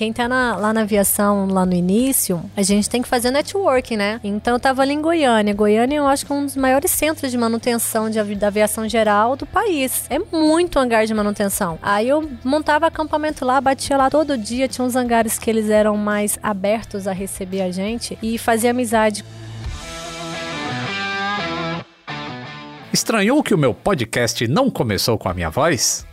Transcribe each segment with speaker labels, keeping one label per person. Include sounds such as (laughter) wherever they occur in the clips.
Speaker 1: quem tá na, lá na aviação, lá no início, a gente tem que fazer networking, né? Então eu tava ali em Goiânia. Goiânia eu acho que é um dos maiores centros de manutenção de, da aviação geral do país. É muito hangar de manutenção. Aí eu montava acampamento lá, batia lá todo dia, tinha uns hangares que eles eram mais abertos a receber a gente e fazia amizade
Speaker 2: Estranhou que o meu podcast não começou com a minha voz?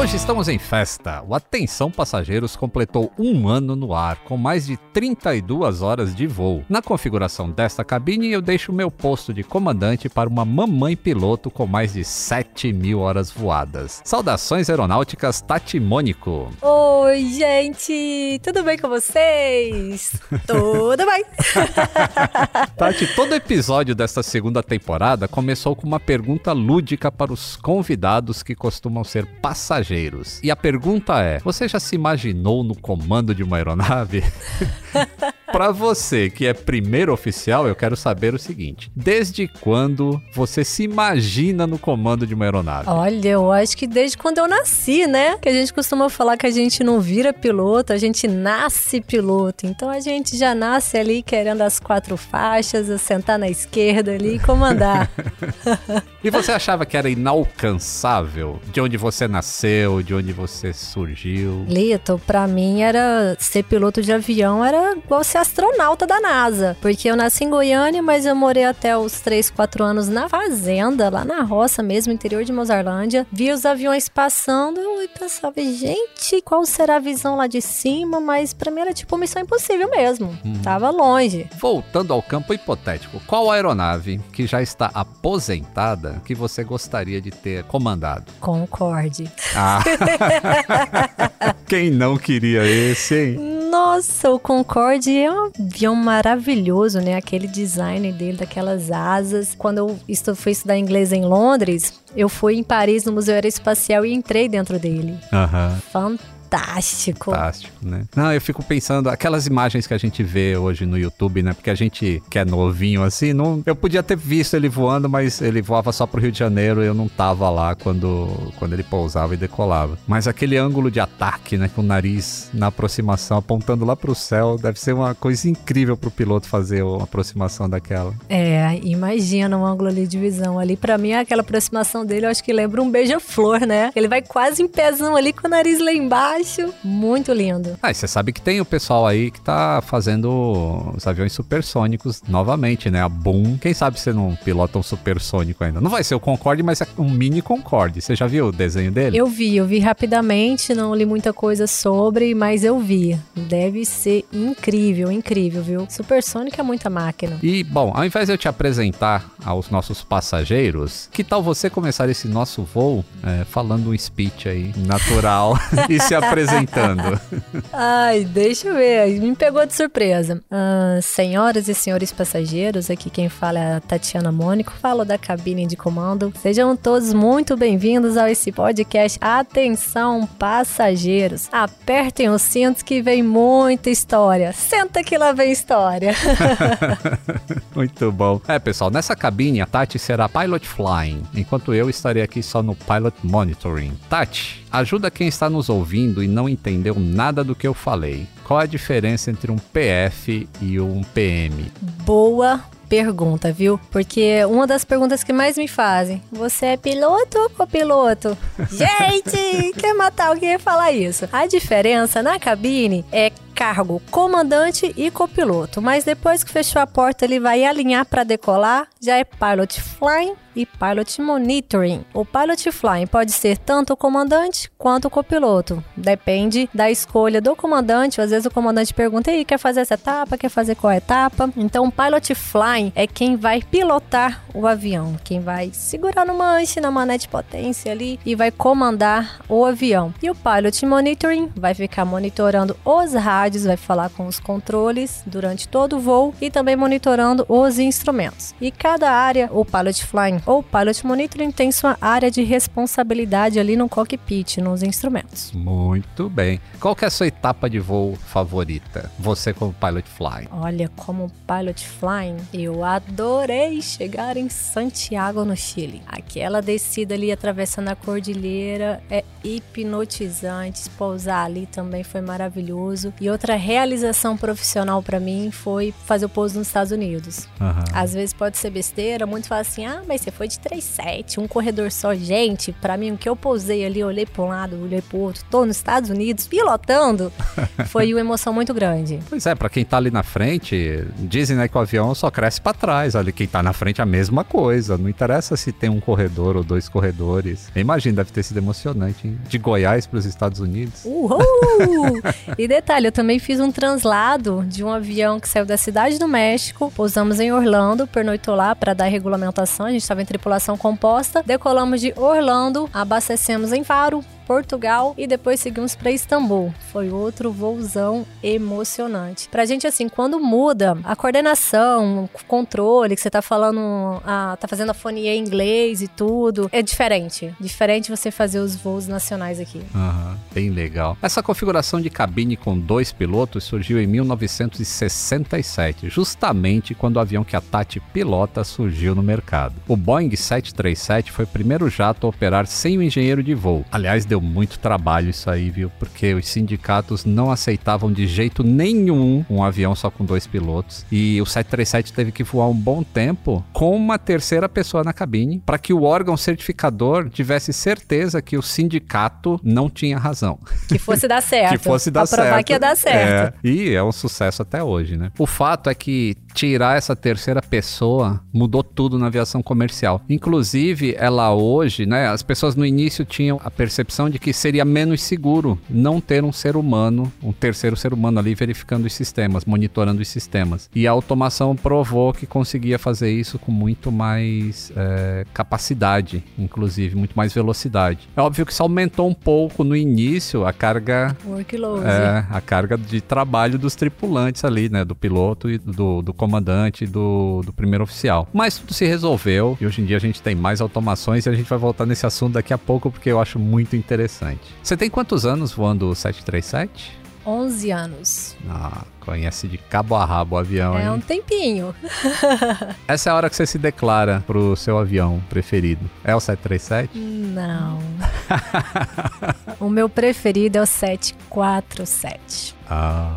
Speaker 2: Hoje estamos em festa. O Atenção Passageiros completou um ano no ar, com mais de 32 horas de voo. Na configuração desta cabine, eu deixo meu posto de comandante para uma mamãe piloto com mais de 7 mil horas voadas. Saudações aeronáuticas Tati Mônico.
Speaker 1: Oi, gente! Tudo bem com vocês? (laughs) Tudo bem! (laughs)
Speaker 2: Tati, todo episódio desta segunda temporada começou com uma pergunta lúdica para os convidados que costumam ser passageiros passageiros. E a pergunta é: você já se imaginou no comando de uma aeronave? (laughs) Para você que é primeiro oficial, eu quero saber o seguinte: desde quando você se imagina no comando de uma aeronave?
Speaker 1: Olha, eu acho que desde quando eu nasci, né? Que a gente costuma falar que a gente não vira piloto, a gente nasce piloto. Então a gente já nasce ali querendo as quatro faixas, sentar na esquerda ali e comandar. (laughs)
Speaker 2: e você achava que era inalcançável de onde você nasceu, de onde você surgiu?
Speaker 1: Lito, para mim era ser piloto de avião era igual ser astronauta da NASA. Porque eu nasci em Goiânia, mas eu morei até os 3, 4 anos na fazenda, lá na roça mesmo, interior de Mozarlândia. Vi os aviões passando e pensava, gente, qual será a visão lá de cima? Mas pra mim era tipo missão impossível mesmo. Hum. Tava longe.
Speaker 2: Voltando ao campo hipotético, qual aeronave que já está aposentada que você gostaria de ter comandado?
Speaker 1: Concorde.
Speaker 2: Ah. (laughs) Quem não queria esse, hein?
Speaker 1: Nossa, o Concorde é um avião maravilhoso, né? Aquele design dele, daquelas asas. Quando eu estu fui estudar inglês em Londres, eu fui em Paris no Museu Aeroespacial e entrei dentro dele.
Speaker 2: Uhum.
Speaker 1: Fantástico fantástico.
Speaker 2: Fantástico, né? Não, eu fico pensando, aquelas imagens que a gente vê hoje no YouTube, né? Porque a gente que é novinho assim, não, eu podia ter visto ele voando, mas ele voava só pro Rio de Janeiro, eu não tava lá quando, quando ele pousava e decolava. Mas aquele ângulo de ataque, né? Com o nariz na aproximação, apontando lá pro céu, deve ser uma coisa incrível pro piloto fazer uma aproximação daquela.
Speaker 1: É, imagina um ângulo ali de visão. Ali, para mim, aquela aproximação dele, eu acho que lembra um beija-flor, né? Ele vai quase em pezão ali com o nariz lá embaixo baixo, muito lindo.
Speaker 2: Ah, e você sabe que tem o pessoal aí que tá fazendo os aviões supersônicos novamente, né? A Boom. Quem sabe você não pilota um supersônico ainda? Não vai ser o Concorde, mas é um mini Concorde. Você já viu o desenho dele?
Speaker 1: Eu vi, eu vi rapidamente, não li muita coisa sobre, mas eu vi. Deve ser incrível, incrível, viu? Supersônico é muita máquina.
Speaker 2: E, bom, ao invés de eu te apresentar aos nossos passageiros, que tal você começar esse nosso voo é, falando um speech aí natural (laughs) e se apresentando? Apresentando. (laughs)
Speaker 1: Ai, deixa eu ver. Me pegou de surpresa. Senhoras e senhores passageiros, aqui quem fala é a Tatiana Mônico, falo da cabine de comando. Sejam todos muito bem-vindos a esse podcast. Atenção, passageiros. Apertem os cintos que vem muita história. Senta que lá vem história. (laughs)
Speaker 2: muito bom. É, pessoal, nessa cabine a Tati será pilot flying, enquanto eu estarei aqui só no pilot monitoring. Tati, ajuda quem está nos ouvindo e não entendeu nada do que eu falei. Qual a diferença entre um PF e um PM?
Speaker 1: Boa pergunta, viu? Porque uma das perguntas que mais me fazem: você é piloto ou copiloto? (laughs) Gente, quer matar alguém e falar isso? A diferença na cabine é cargo comandante e copiloto, mas depois que fechou a porta, ele vai alinhar para decolar, já é pilot flying e pilot monitoring. O pilot flying pode ser tanto o comandante quanto o copiloto, depende da escolha do comandante. Às vezes o comandante pergunta: "E quer fazer essa etapa? Quer fazer qual etapa?". Então, o pilot flying é quem vai pilotar o avião, quem vai segurar no manche, na manete de potência ali e vai comandar o avião. E o pilot monitoring vai ficar monitorando os rádios, vai falar com os controles durante todo o voo e também monitorando os instrumentos. E cada área, o pilot flying ou pilot monitoring tem sua área de responsabilidade ali no cockpit, nos instrumentos.
Speaker 2: Muito bem. Qual que é a sua etapa de voo favorita? Você como pilot flying?
Speaker 1: Olha, como pilot flying, eu adorei chegar em Santiago, no Chile. Aquela descida ali atravessando a cordilheira é hipnotizante. Pousar ali também foi maravilhoso. E outra realização profissional para mim foi fazer o pouso nos Estados Unidos.
Speaker 2: Aham.
Speaker 1: Às vezes pode ser besteira, muitos falam assim: ah, mas você foi de 3,7, um corredor só. Gente, pra mim, o que eu pousei ali, olhei pra um lado, olhei pro outro, tô nos Estados Unidos pilotando, (laughs) foi uma emoção muito grande.
Speaker 2: Pois é, pra quem tá ali na frente, dizem né, que o avião só cresce pra trás. Ali quem tá na frente é a mesma coisa. Não interessa se tem um corredor ou dois corredores. Imagina, deve ter sido emocionante, hein? De Goiás pros Estados Unidos.
Speaker 1: Uhul! (laughs) e detalhe, eu também fiz um translado de um avião que saiu da cidade do México, pousamos em Orlando, pernoitou lá para dar regulamentação, a gente estava em tripulação composta, decolamos de Orlando, abastecemos em Faro, Portugal e depois seguimos para Istambul. Foi outro voozão emocionante. Pra gente, assim, quando muda a coordenação, o controle, que você tá falando, a, tá fazendo a fonia em inglês e tudo, é diferente. Diferente você fazer os voos nacionais aqui.
Speaker 2: Aham, bem legal. Essa configuração de cabine com dois pilotos surgiu em 1967, justamente quando o avião que a Tati pilota surgiu no mercado. O Boeing 737 foi o primeiro jato a operar sem o engenheiro de voo. Aliás, deu muito trabalho isso aí, viu? Porque os sindicatos não aceitavam de jeito nenhum um avião só com dois pilotos. E o 737 teve que voar um bom tempo com uma terceira pessoa na cabine para que o órgão certificador tivesse certeza que o sindicato não tinha razão.
Speaker 1: Que fosse dar (laughs) certo.
Speaker 2: Que fosse dar
Speaker 1: pra provar
Speaker 2: certo.
Speaker 1: que ia dar certo.
Speaker 2: É, e é um sucesso até hoje, né? O fato é que tirar essa terceira pessoa mudou tudo na aviação comercial. Inclusive, ela hoje, né? As pessoas no início tinham a percepção de que seria menos seguro não ter um ser humano, um terceiro ser humano ali verificando os sistemas, monitorando os sistemas. E a automação provou que conseguia fazer isso com muito mais é, capacidade, inclusive, muito mais velocidade. É óbvio que isso aumentou um pouco no início a carga
Speaker 1: Workload.
Speaker 2: é, a carga de trabalho dos tripulantes ali, né? Do piloto e do, do comandante do, do primeiro oficial. Mas tudo se resolveu e hoje em dia a gente tem mais automações e a gente vai voltar nesse assunto daqui a pouco porque eu acho muito interessante. Você tem quantos anos voando o 737?
Speaker 1: 11 anos.
Speaker 2: Ah, conhece de cabo a rabo o avião,
Speaker 1: É
Speaker 2: hein?
Speaker 1: um tempinho. (laughs)
Speaker 2: Essa é a hora que você se declara pro seu avião preferido. É o 737?
Speaker 1: Não. (laughs) o meu preferido é o 747.
Speaker 2: Ah.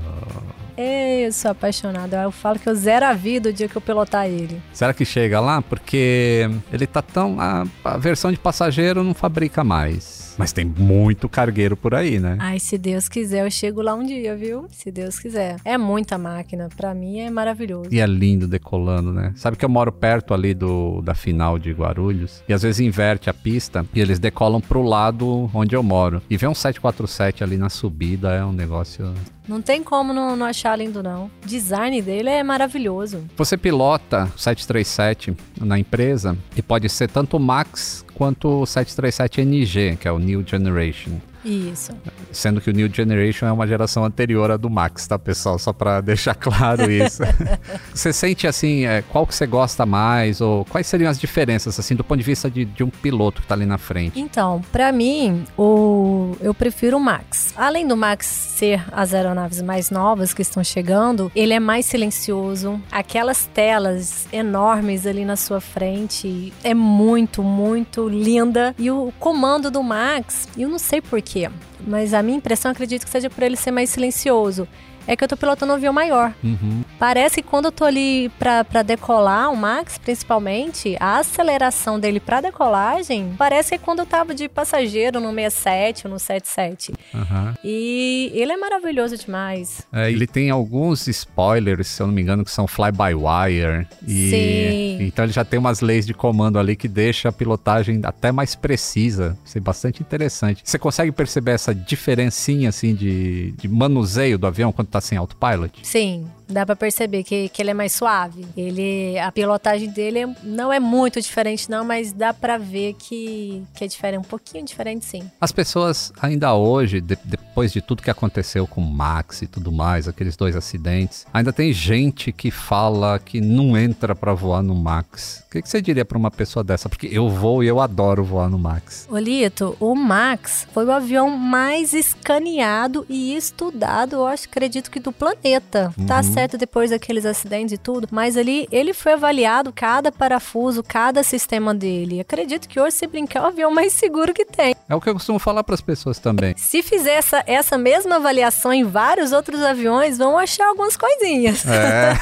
Speaker 1: Eu sou apaixonada. Eu falo que eu zero a vida o dia que eu pilotar ele.
Speaker 2: Será que chega lá? Porque ele tá tão. A, a versão de passageiro não fabrica mais. Mas tem muito cargueiro por aí, né?
Speaker 1: Ai, se Deus quiser, eu chego lá um dia, viu? Se Deus quiser. É muita máquina. Pra mim é maravilhoso.
Speaker 2: E é lindo decolando, né? Sabe que eu moro perto ali do, da final de Guarulhos e às vezes inverte a pista e eles decolam pro lado onde eu moro. E vem um 747 ali na subida, é um negócio.
Speaker 1: Não tem como não, não achar lindo, não. O design dele é maravilhoso.
Speaker 2: Você pilota o 737 na empresa e pode ser tanto o Max quanto o 737NG, que é o New Generation.
Speaker 1: Isso.
Speaker 2: Sendo que o New Generation é uma geração anterior à do Max, tá, pessoal? Só pra deixar claro isso. (laughs) você sente, assim, é, qual que você gosta mais? Ou quais seriam as diferenças, assim, do ponto de vista de, de um piloto que tá ali na frente?
Speaker 1: Então, pra mim, o eu prefiro o Max. Além do Max ser as aeronaves mais novas que estão chegando, ele é mais silencioso. Aquelas telas enormes ali na sua frente é muito, muito linda. E o comando do Max, eu não sei porquê. Mas a minha impressão acredito que seja por ele ser mais silencioso é que eu tô pilotando um avião maior.
Speaker 2: Uhum.
Speaker 1: Parece que quando eu tô ali pra, pra decolar, o Max principalmente, a aceleração dele pra decolagem, parece que é quando eu tava de passageiro no 67 ou no 77.
Speaker 2: Uhum.
Speaker 1: E ele é maravilhoso demais.
Speaker 2: É, ele tem alguns spoilers, se eu não me engano, que são fly-by-wire. E
Speaker 1: Sim.
Speaker 2: então ele já tem umas leis de comando ali que deixa a pilotagem até mais precisa. Isso é bastante interessante. Você consegue perceber essa diferencinha assim de, de manuseio do avião quando tá sem autopilot?
Speaker 1: Sim, dá pra perceber que, que ele é mais suave. Ele, a pilotagem dele é- não é muito diferente não, mas dá pra ver que, que é diferente, um pouquinho diferente sim.
Speaker 2: As pessoas ainda hoje, de- depois de tudo que aconteceu com o Max e tudo mais, aqueles dois acidentes, ainda tem gente que fala que não entra pra voar no Max. O que, que você diria pra uma pessoa dessa? Porque eu vou e eu adoro voar no Max.
Speaker 1: Olito, o Max foi o avião mais escaneado e estudado, eu acho, acredito que do planeta. Tá
Speaker 2: Uhum.
Speaker 1: certo depois daqueles acidentes e tudo, mas ali ele foi avaliado cada parafuso, cada sistema dele. Acredito que hoje, se brincar, é o avião mais seguro que tem.
Speaker 2: É o que eu costumo falar pras pessoas também.
Speaker 1: Se fizer essa, essa mesma avaliação em vários outros aviões, vão achar algumas coisinhas.
Speaker 2: É.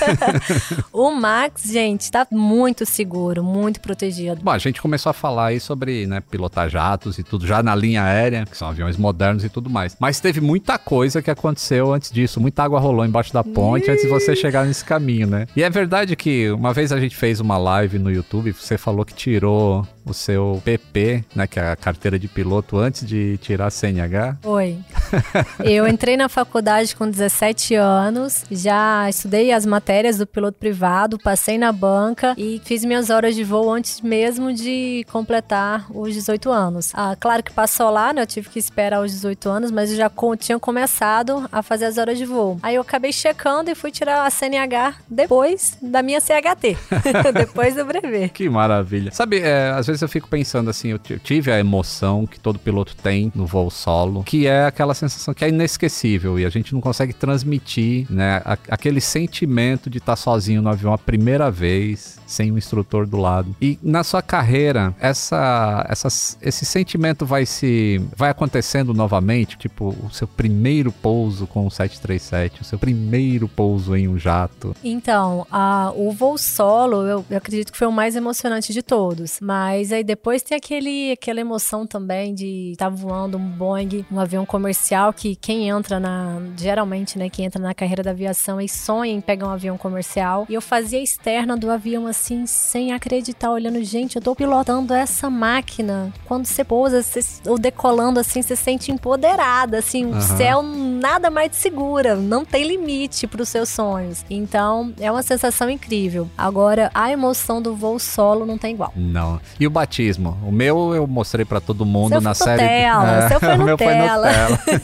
Speaker 2: (laughs)
Speaker 1: o Max, gente, tá muito seguro, muito protegido.
Speaker 2: Bom, a gente começou a falar aí sobre né, pilotar jatos e tudo, já na linha aérea, que são aviões modernos e tudo mais. Mas teve muita coisa que aconteceu antes disso. Muita água rolou embaixo da ponte antes de você chegar nesse caminho, né? E é verdade que uma vez a gente fez uma live no YouTube, você falou que tirou o seu PP, né, que é a carteira de piloto, antes de tirar a CNH.
Speaker 1: Oi. (laughs) Eu entrei na faculdade com 17 anos, já estudei as matérias do piloto privado, passei na banca e fiz minhas horas de voo antes mesmo de completar os 18 anos. Ah, claro que passou lá, né? Eu tive que esperar os 18 anos, mas eu já tinha começado a fazer as horas de voo. Aí eu acabei checando e fui tirar a CNH depois da minha CHT, (laughs) depois do brevet.
Speaker 2: Que maravilha. Sabe, é, às vezes eu fico pensando assim, eu tive a emoção que todo piloto tem no voo solo, que é aquela sensação que é inesquecível e a gente não consegue transmitir, né, a- aquele sentimento de estar sozinho no avião a primeira vez, sem um instrutor do lado. E na sua carreira, essa, essas- esse sentimento vai se vai acontecendo novamente, tipo, o seu primeiro pouso com o 737, o seu primeiro pouso em um jato.
Speaker 1: Então, a- o voo solo, eu, eu acredito que foi o mais emocionante de todos. Mas aí depois tem aquele, aquela emoção também de estar voando um Boeing, um avião comercial, que quem entra na. Geralmente, né? Quem entra na carreira da aviação e sonha em pegar um avião comercial. E eu fazia a externa do avião assim, sem acreditar, olhando, gente, eu tô pilotando essa máquina. Quando você pousa, você, ou decolando assim, você se sente empoderada, assim, o
Speaker 2: Aham.
Speaker 1: céu nada mais te segura, não tem limite para os seus sonhos. Então, é uma sensação incrível. Agora, a emoção do voo solo não tem igual.
Speaker 2: Não. E o batismo? O meu eu mostrei pra todo mundo
Speaker 1: Seu
Speaker 2: na série.
Speaker 1: Nutella, seu foi
Speaker 2: o (laughs) meu foi
Speaker 1: Nutella.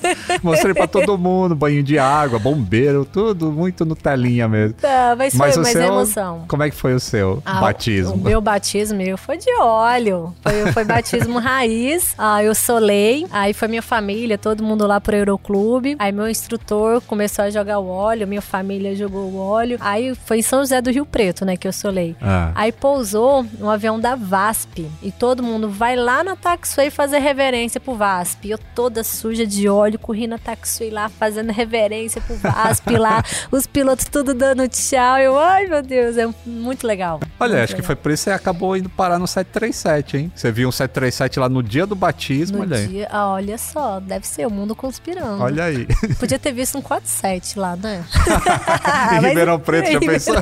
Speaker 1: (laughs)
Speaker 2: Mostrei pra todo mundo, banho de água, bombeiro, tudo muito Nutelinha mesmo.
Speaker 1: Tá, mas
Speaker 2: Mas
Speaker 1: foi
Speaker 2: o
Speaker 1: mais
Speaker 2: seu-
Speaker 1: emoção.
Speaker 2: Como é que foi o seu
Speaker 1: Ah,
Speaker 2: batismo?
Speaker 1: O meu batismo meu foi de óleo. Foi, foi batismo raiz. (laughs) Ah, eu solei. Aí foi minha família, todo mundo lá pro Euroclube. Aí meu instrutor começou a jogar o óleo, minha família jogou o óleo. Aí foi em São José do Rio Preto, né, que eu solei.
Speaker 2: Ah,
Speaker 1: Aí pousou um avião da VASP e todo mundo vai lá na taxiway fazer reverência pro VASP. E eu toda suja de óleo, corri na taxiway lá fazendo reverência pro VASP lá, (laughs) os pilotos tudo dando tchau. Eu, ai meu Deus, é muito legal.
Speaker 2: Olha,
Speaker 1: Muito
Speaker 2: acho que
Speaker 1: legal.
Speaker 2: foi por isso que você acabou indo parar no 737, hein? Você viu um 737 lá no dia do batismo,
Speaker 1: No
Speaker 2: olha aí.
Speaker 1: dia, ah, olha só, deve ser o mundo conspirando.
Speaker 2: Olha aí. (laughs)
Speaker 1: Podia ter visto um 47 lá, né? (laughs)
Speaker 2: em Ribeirão Preto, já pensou?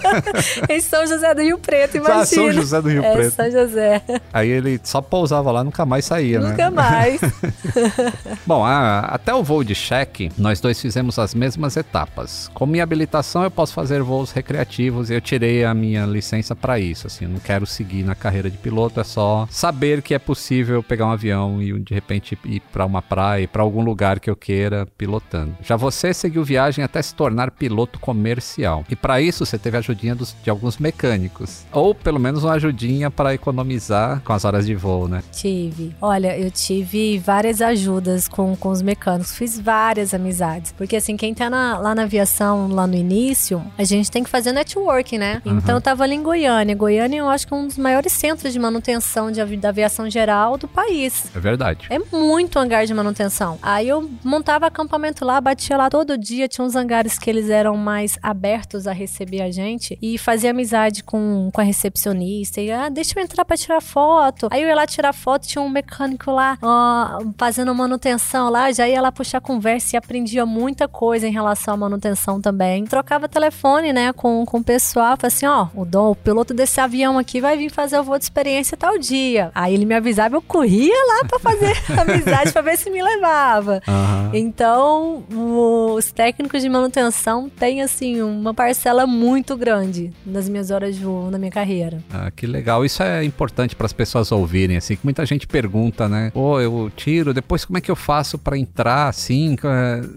Speaker 1: em São José do Rio Preto,
Speaker 2: Ah,
Speaker 1: imagina.
Speaker 2: São José do Rio
Speaker 1: é,
Speaker 2: Preto.
Speaker 1: São José.
Speaker 2: Aí ele só pousava lá, nunca mais saía, né?
Speaker 1: Nunca mais. (laughs) (laughs)
Speaker 2: Bom, a- até o voo de cheque, nós dois fizemos as mesmas etapas. Com minha habilitação, eu posso fazer voos recreativos e eu tirei a minha licença para isso. Assim, eu não quero seguir na carreira de piloto, é só saber que é possível pegar um avião e de repente ir para uma praia, para algum lugar que eu queira pilotando. Já você seguiu viagem até se tornar piloto comercial. E para isso você teve a ajudinha dos- de alguns mecânicos, ou pelo menos uma ajudinha para economizar a, com as horas de voo, né?
Speaker 1: Tive. Olha, eu tive várias ajudas com, com os mecânicos, fiz várias amizades. Porque assim, quem tá na, lá na aviação, lá no início, a gente tem que fazer networking, né?
Speaker 2: Uhum.
Speaker 1: Então eu tava ali em Goiânia. Goiânia eu acho que é um dos maiores centros de manutenção de, da aviação geral do país.
Speaker 2: É verdade.
Speaker 1: É muito hangar de manutenção. Aí eu montava acampamento lá, batia lá todo dia. Tinha uns hangares que eles eram mais abertos a receber a gente. E fazia amizade com, com a recepcionista. E, ah, deixa eu entrar pra tirar foto. Aí eu ia lá tirar foto, tinha um mecânico lá, ó, fazendo manutenção lá. Já ia lá puxar conversa e aprendia muita coisa em relação à manutenção também. Trocava telefone, né, com, com o pessoal. Falei assim, ó, o Dom, o piloto desse avião aqui vai vir fazer o voo de experiência tal dia. Aí ele me avisava, eu corria lá pra fazer (laughs) amizade pra ver se me levava.
Speaker 2: Aham.
Speaker 1: Então, os técnicos de manutenção têm, assim, uma parcela muito grande nas minhas horas de voo, na minha carreira.
Speaker 2: Ah, que legal. Isso é importante para as pessoas ouvirem, assim, que muita gente pergunta, né? Pô, eu tiro, depois como é que eu faço para entrar, assim?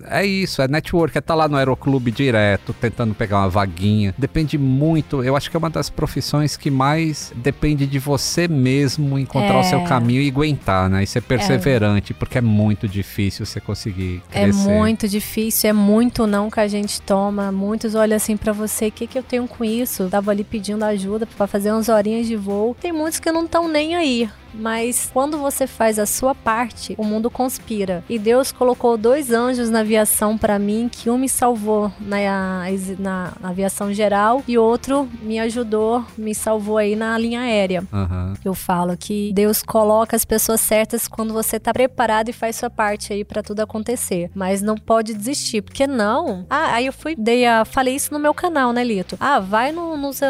Speaker 2: É, é isso, é network, é estar lá no aeroclube direto, tentando pegar uma vaguinha. Depende muito, eu acho que é uma das profissões que mais depende de você mesmo encontrar
Speaker 1: É.
Speaker 2: o seu caminho e aguentar, né? E ser perseverante, porque é muito difícil você conseguir
Speaker 1: É
Speaker 2: crescer.
Speaker 1: muito difícil, é muito não que a gente toma. Muitos olham assim pra você, o que, que eu tenho com isso? Eu tava ali pedindo ajuda pra fazer umas horinhas de voo. Tem muitos que não estão nem aí. Mas quando você faz a sua parte, o mundo conspira. E Deus colocou dois anjos na aviação pra mim, que um me salvou na, na, na aviação geral e outro me ajudou, me salvou aí na linha aérea.
Speaker 2: Aham.
Speaker 1: Eu falo que Deus coloca as pessoas certas quando você tá preparado e faz sua parte aí pra tudo acontecer. Mas não pode desistir, porque não. Ah, aí eu fui, dei a, falei isso no meu canal, né, Lito? Ah, vai no- nos,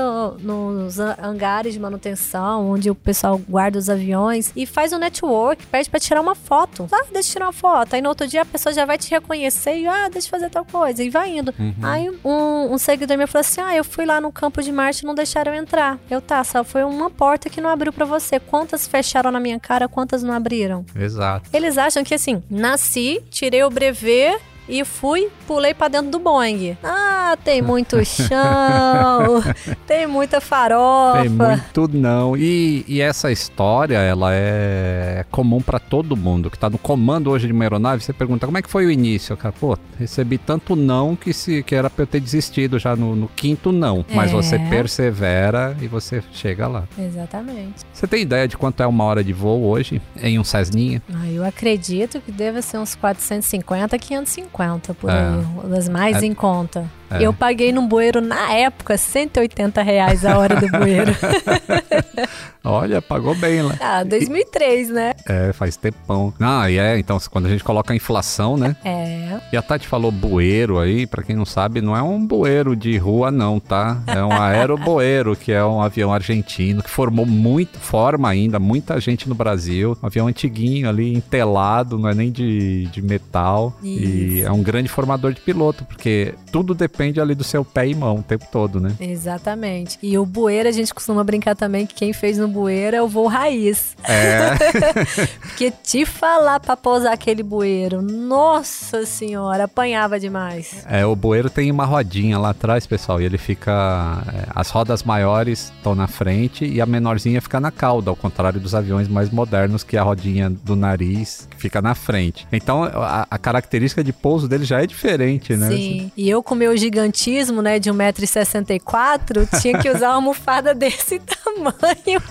Speaker 1: nos hangares de manutenção, onde o pessoal guarda os aviões e faz um network, pede pra tirar uma foto. Ah, deixa eu tirar uma foto. Aí no outro dia a pessoa já vai te reconhecer e, ah, deixa eu fazer tal coisa. E vai indo.
Speaker 2: Uhum.
Speaker 1: Aí um, um seguidor meu falou assim: Ah, eu fui lá no campo de Marte e não deixaram eu entrar. Eu, tá, só foi uma porta que não abriu pra você. Quantas fecharam na minha cara, quantas não abriram?
Speaker 2: Exato.
Speaker 1: Eles acham que assim, nasci, tirei o brevet. E fui, pulei pra dentro do Boeing. Ah, tem muito (laughs) chão, tem muita farofa.
Speaker 2: Tem muito não. E, e essa história, ela é comum pra todo mundo que tá no comando hoje de uma aeronave. Você pergunta como é que foi o início? Cara, pô, recebi tanto não que, se, que era pra eu ter desistido já no, no quinto não. Mas
Speaker 1: É.
Speaker 2: você persevera e você chega lá.
Speaker 1: Exatamente.
Speaker 2: Você tem ideia de quanto é uma hora de voo hoje em um Cessninha?
Speaker 1: Ah, eu acredito que deve ser uns 450, 550 por
Speaker 2: É.
Speaker 1: aí. Das mais
Speaker 2: É.
Speaker 1: em conta.
Speaker 2: É.
Speaker 1: Eu paguei num bueiro, na época, 180 reais a hora do (laughs) bueiro. (laughs)
Speaker 2: Olha, pagou bem lá.
Speaker 1: ah, 2003, né?
Speaker 2: É, faz tempão. Ah, e é, então quando a gente coloca a inflação, né?
Speaker 1: É.
Speaker 2: E a Tati falou bueiro aí, pra quem não sabe, não é um bueiro de rua não, tá? É um aeroboeiro, que é um avião argentino que formou muito, forma ainda muita gente no Brasil. Um avião antiguinho ali, entelado, não é nem de, de metal. E
Speaker 1: Isso.
Speaker 2: É um grande formador de piloto, porque tudo depende ali do seu pé e mão o tempo todo, né?
Speaker 1: Exatamente. E o bueiro, a gente costuma brincar também que quem fez no bueiro é o voo raiz.
Speaker 2: É, (laughs)
Speaker 1: Porque te falar pra pousar aquele bueiro, nossa senhora, apanhava demais.
Speaker 2: é, o bueiro tem uma rodinha lá atrás, pessoal, e ele fica... é, as rodas maiores estão na frente e a menorzinha fica na cauda, ao contrário dos aviões mais modernos, que a rodinha do nariz fica na frente. Então, a, a característica de pouso dele já é diferente, né?
Speaker 1: Sim. E eu com meu gigantismo, né, de 1,64m, tinha que usar uma almofada (laughs) desse tamanho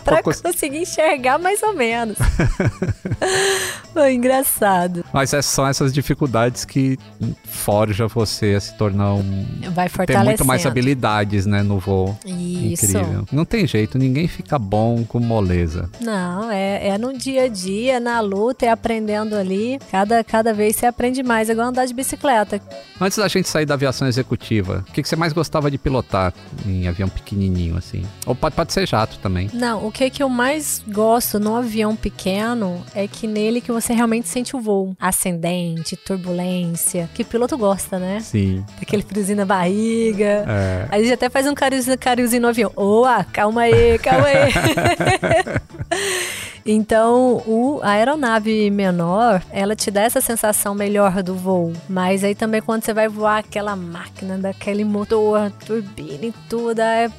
Speaker 1: pra
Speaker 2: Poucos-
Speaker 1: conseguir enxergar mais ou menos. (laughs) Foi engraçado.
Speaker 2: Mas é- são essas dificuldades que forja você a se tornar um...
Speaker 1: Vai
Speaker 2: Ter
Speaker 1: fortalecendo.
Speaker 2: muito mais habilidades, né, no voo.
Speaker 1: Isso.
Speaker 2: Incrível. Não tem jeito, ninguém fica bom com moleza.
Speaker 1: Não, é, é no dia a dia, na luta, é aprendendo ali. Cada, cada vez você aprende mais. É igual andar de bicicleta.
Speaker 2: Antes da gente sair da aviação executiva, o que, que você mais gostava de pilotar em avião pequenininho, assim? Ou pode, pode ser jato também.
Speaker 1: Não, o que, que eu mais gosto no avião pequeno é que nele que você realmente sente o voo. Ascendente, turbulência. Que piloto gosta, né?
Speaker 2: Sim.
Speaker 1: Aquele friozinho na barriga.
Speaker 2: É.
Speaker 1: Aí já até faz um cariozinho, cariozinho no avião. Oa, calma aí, calma aí. (laughs) (laughs) então, o, a aeronave menor, ela te dá essa sensação melhor do voo. Mas aí também quando você vai voar aquela máquina, daquele motor, turbina e tudo, é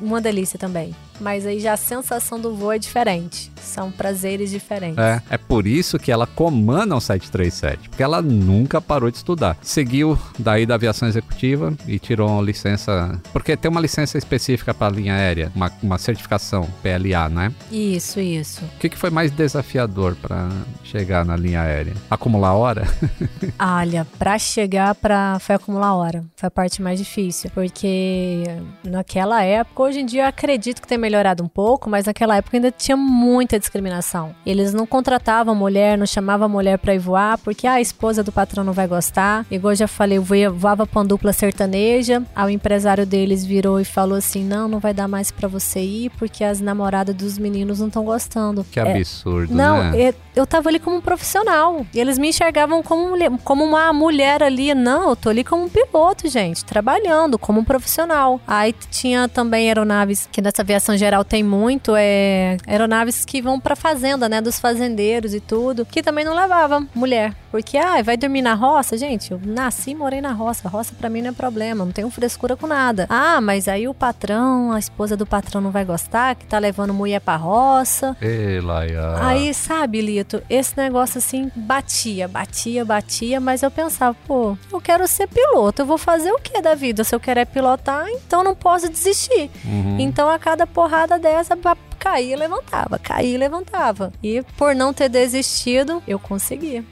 Speaker 1: uma delícia também. Mas aí já a sensação do voo é diferente. São prazeres diferentes.
Speaker 2: É, é por isso que ela comanda um 737, porque ela nunca parou de estudar. Seguiu daí da aviação executiva e tirou uma licença, porque tem uma licença específica para a linha aérea, uma, uma certificação PLA, né?
Speaker 1: Isso, isso.
Speaker 2: O que, que foi mais desafiador para chegar na linha aérea? Acumular hora? (laughs)
Speaker 1: Olha, para chegar para foi acumular hora. Foi a parte mais difícil, porque naquela época, hoje em dia eu acredito que tem melhorado um pouco, mas naquela época ainda tinha muita discriminação. Eles não contratavam mulher, não chamavam mulher para ir voar, porque ah, a esposa do patrão não vai gostar. Igual eu já falei, eu voava pra dupla sertaneja, aí o empresário deles virou e falou assim: "Não, não vai dar mais para você ir, porque as namoradas dos meninos não estão gostando".
Speaker 2: Que é, absurdo,
Speaker 1: não,
Speaker 2: né?
Speaker 1: Eu, eu tava ali como um profissional. E eles me enxergavam como, como uma mulher ali. Não, eu tô ali como um piloto, gente, trabalhando como um profissional. Aí tinha também aeronaves, que nessa aviação geral tem muito, é aeronaves que vão pra fazenda, né, dos fazendeiros e tudo, que também não levava mulher. Porque, ah, vai dormir na roça? Gente, eu nasci e morei na roça. Roça pra mim não é problema, não tenho frescura com nada. Ah, mas aí o patrão, a esposa do patrão não vai gostar, que tá levando mulher pra roça.
Speaker 2: Ei, Laia.
Speaker 1: Aí, sabe, Lito, esse negócio assim batia, batia, batia, mas eu pensava, pô, eu quero ser piloto, eu vou fazer o que da vida? Se eu quero é pilotar, então não posso desistir.
Speaker 2: Uhum.
Speaker 1: Então a cada porrada dessa, caía e levantava, caía e levantava. E por não ter desistido, eu consegui.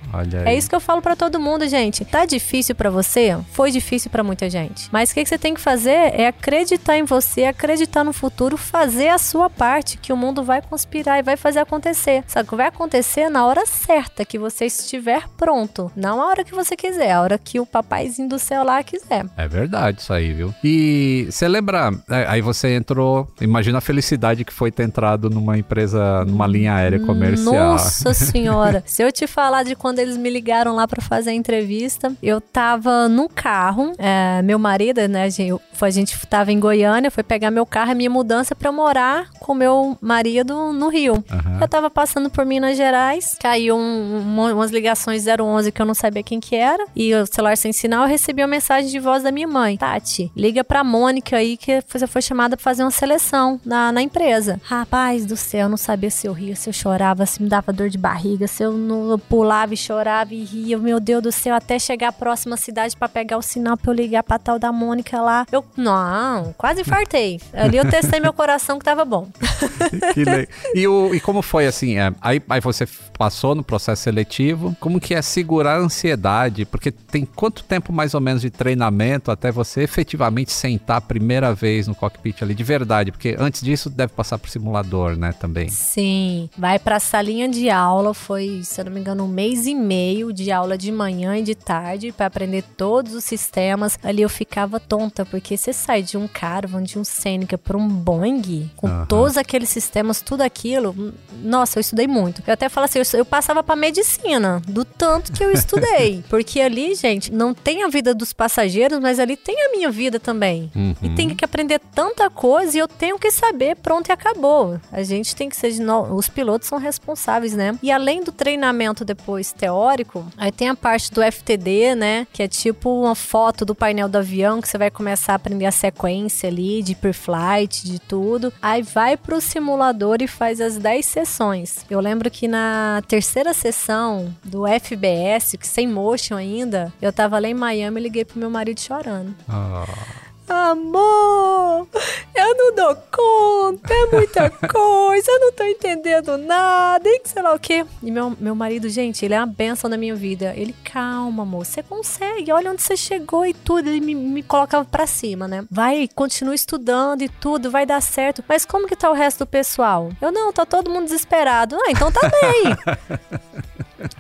Speaker 1: É isso que eu falo para todo mundo, gente. Tá difícil para você? Foi difícil para muita gente. Mas o que, que você tem que fazer é acreditar em você, acreditar no futuro, fazer a sua parte, que o mundo vai conspirar e vai fazer acontecer. Sabe que vai acontecer na hora certa, que você estiver pronto. Não a hora que você quiser, a hora que o papaizinho do céu lá quiser.
Speaker 2: É verdade isso aí, viu? E você lembra, é, aí você entrou, imagina a felicidade que foi tentar entrado numa empresa, numa linha aérea comercial.
Speaker 1: Nossa (laughs) senhora! Se eu te falar de quando eles me ligaram lá para fazer a entrevista, eu tava no carro, é, meu marido, né, a gente, a gente tava em Goiânia, foi pegar meu carro, a minha mudança para morar com meu marido no Rio.
Speaker 2: Uhum.
Speaker 1: Eu tava passando por Minas Gerais, caiu um, um, umas ligações 011 que eu não sabia quem que era, e o celular sem sinal, eu recebi uma mensagem de voz da minha mãe. Tati, liga pra Mônica aí que você foi chamada pra fazer uma seleção na, na empresa. Rapaz do céu, eu não sabia se eu ria, se eu chorava, se me dava dor de barriga, se eu não pulava e chorava e ria. Meu Deus do céu, até chegar à próxima cidade para pegar o sinal pra eu ligar pra tal da Mônica lá. Eu, não, quase infartei. Ali eu testei meu coração que tava bom. (laughs)
Speaker 2: que le... e, o, e como foi assim? É, aí, aí você passou no processo seletivo. Como que é segurar a ansiedade? Porque tem quanto tempo mais ou menos de treinamento até você efetivamente sentar a primeira vez no cockpit ali de verdade? Porque antes disso deve passar por simulador né, também.
Speaker 1: Sim, vai para a salinha de aula, foi, se eu não me engano, um mês e meio de aula de manhã e de tarde para aprender todos os sistemas. Ali eu ficava tonta, porque você sai de um Caravan, de um Seneca para um Boeing, com uhum. todos aqueles sistemas, tudo aquilo. Nossa, eu estudei muito. Eu até falo assim, eu, eu passava para medicina, do tanto que eu estudei. (laughs) porque ali, gente, não tem a vida dos passageiros, mas ali tem a minha vida também.
Speaker 2: Uhum.
Speaker 1: E tem que aprender tanta coisa e eu tenho que saber, pronto e acabou. A gente tem que ser de no... os pilotos são responsáveis, né? E além do treinamento depois teórico, aí tem a parte do FTD, né, que é tipo uma foto do painel do avião que você vai começar a aprender a sequência ali de pre-flight, de tudo. Aí vai pro simulador e faz as 10 sessões. Eu lembro que na terceira sessão do FBS, que sem motion ainda, eu tava lá em Miami e liguei pro meu marido chorando.
Speaker 2: Oh.
Speaker 1: Amor, eu não dou conta, é muita (laughs) coisa, eu não tô entendendo nada, e sei lá o quê. E meu, meu marido, gente, ele é uma benção na minha vida. Ele, calma, amor, você consegue, olha onde você chegou e tudo. Ele me, me colocava pra cima, né? Vai, continua estudando e tudo, vai dar certo. Mas como que tá o resto do pessoal? Eu, não, tá todo mundo desesperado. Ah, então tá bem. (laughs)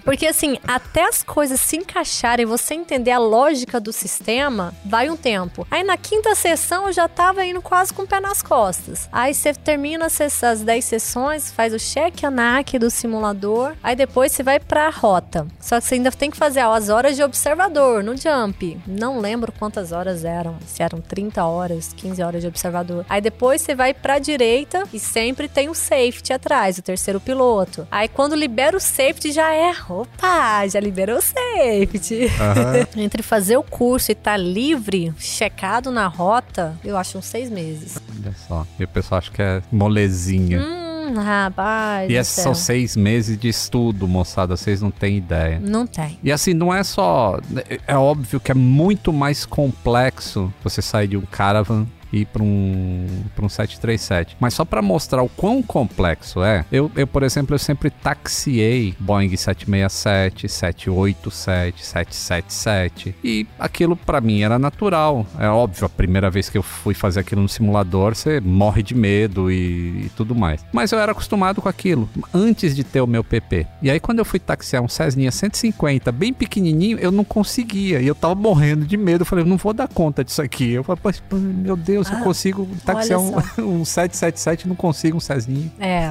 Speaker 1: Porque assim, até as coisas se encaixarem, você entender a lógica do sistema, vai um tempo. Aí na quinta sessão eu já tava indo quase com o pé nas costas. Aí você termina as 10 sessões, faz o check ANAC do simulador, aí depois você vai pra rota. Só que você ainda tem que fazer as horas de observador no jump. Não lembro quantas horas eram, se eram 30 horas, 15 horas de observador. Aí depois você vai pra direita e sempre tem o safety atrás, o terceiro piloto. Aí quando libera o safety já é opa, já liberou o safety.
Speaker 2: Aham. (laughs)
Speaker 1: Entre fazer o curso e estar livre, checado na rota, eu acho uns seis meses.
Speaker 2: Olha só. E o pessoal acha que é molezinha.
Speaker 1: Hum, rapaz.
Speaker 2: e esses
Speaker 1: céu.
Speaker 2: são seis meses de estudo, moçada. Vocês não têm ideia.
Speaker 1: Não tem.
Speaker 2: E assim, não é só. É óbvio que é muito mais complexo você sair de um caravan ir para um, pra um 737. Mas só para mostrar o quão complexo é, eu, eu, por exemplo, eu sempre taxiei Boeing 767, 787, 777. E aquilo para mim era natural. É óbvio, a primeira vez que eu fui fazer aquilo no simulador, você morre de medo e, e tudo mais. Mas eu era acostumado com aquilo antes de ter o meu PP. E aí quando eu fui taxiar um Cessninha 150, bem pequenininho, eu não conseguia. E eu tava morrendo de medo. Eu falei, não vou dar conta disso aqui. Eu falei, "Pô, meu Deus, eu
Speaker 1: Ah,
Speaker 2: consigo taxiar um, (laughs) um 777 não consigo um Cessninha.
Speaker 1: É,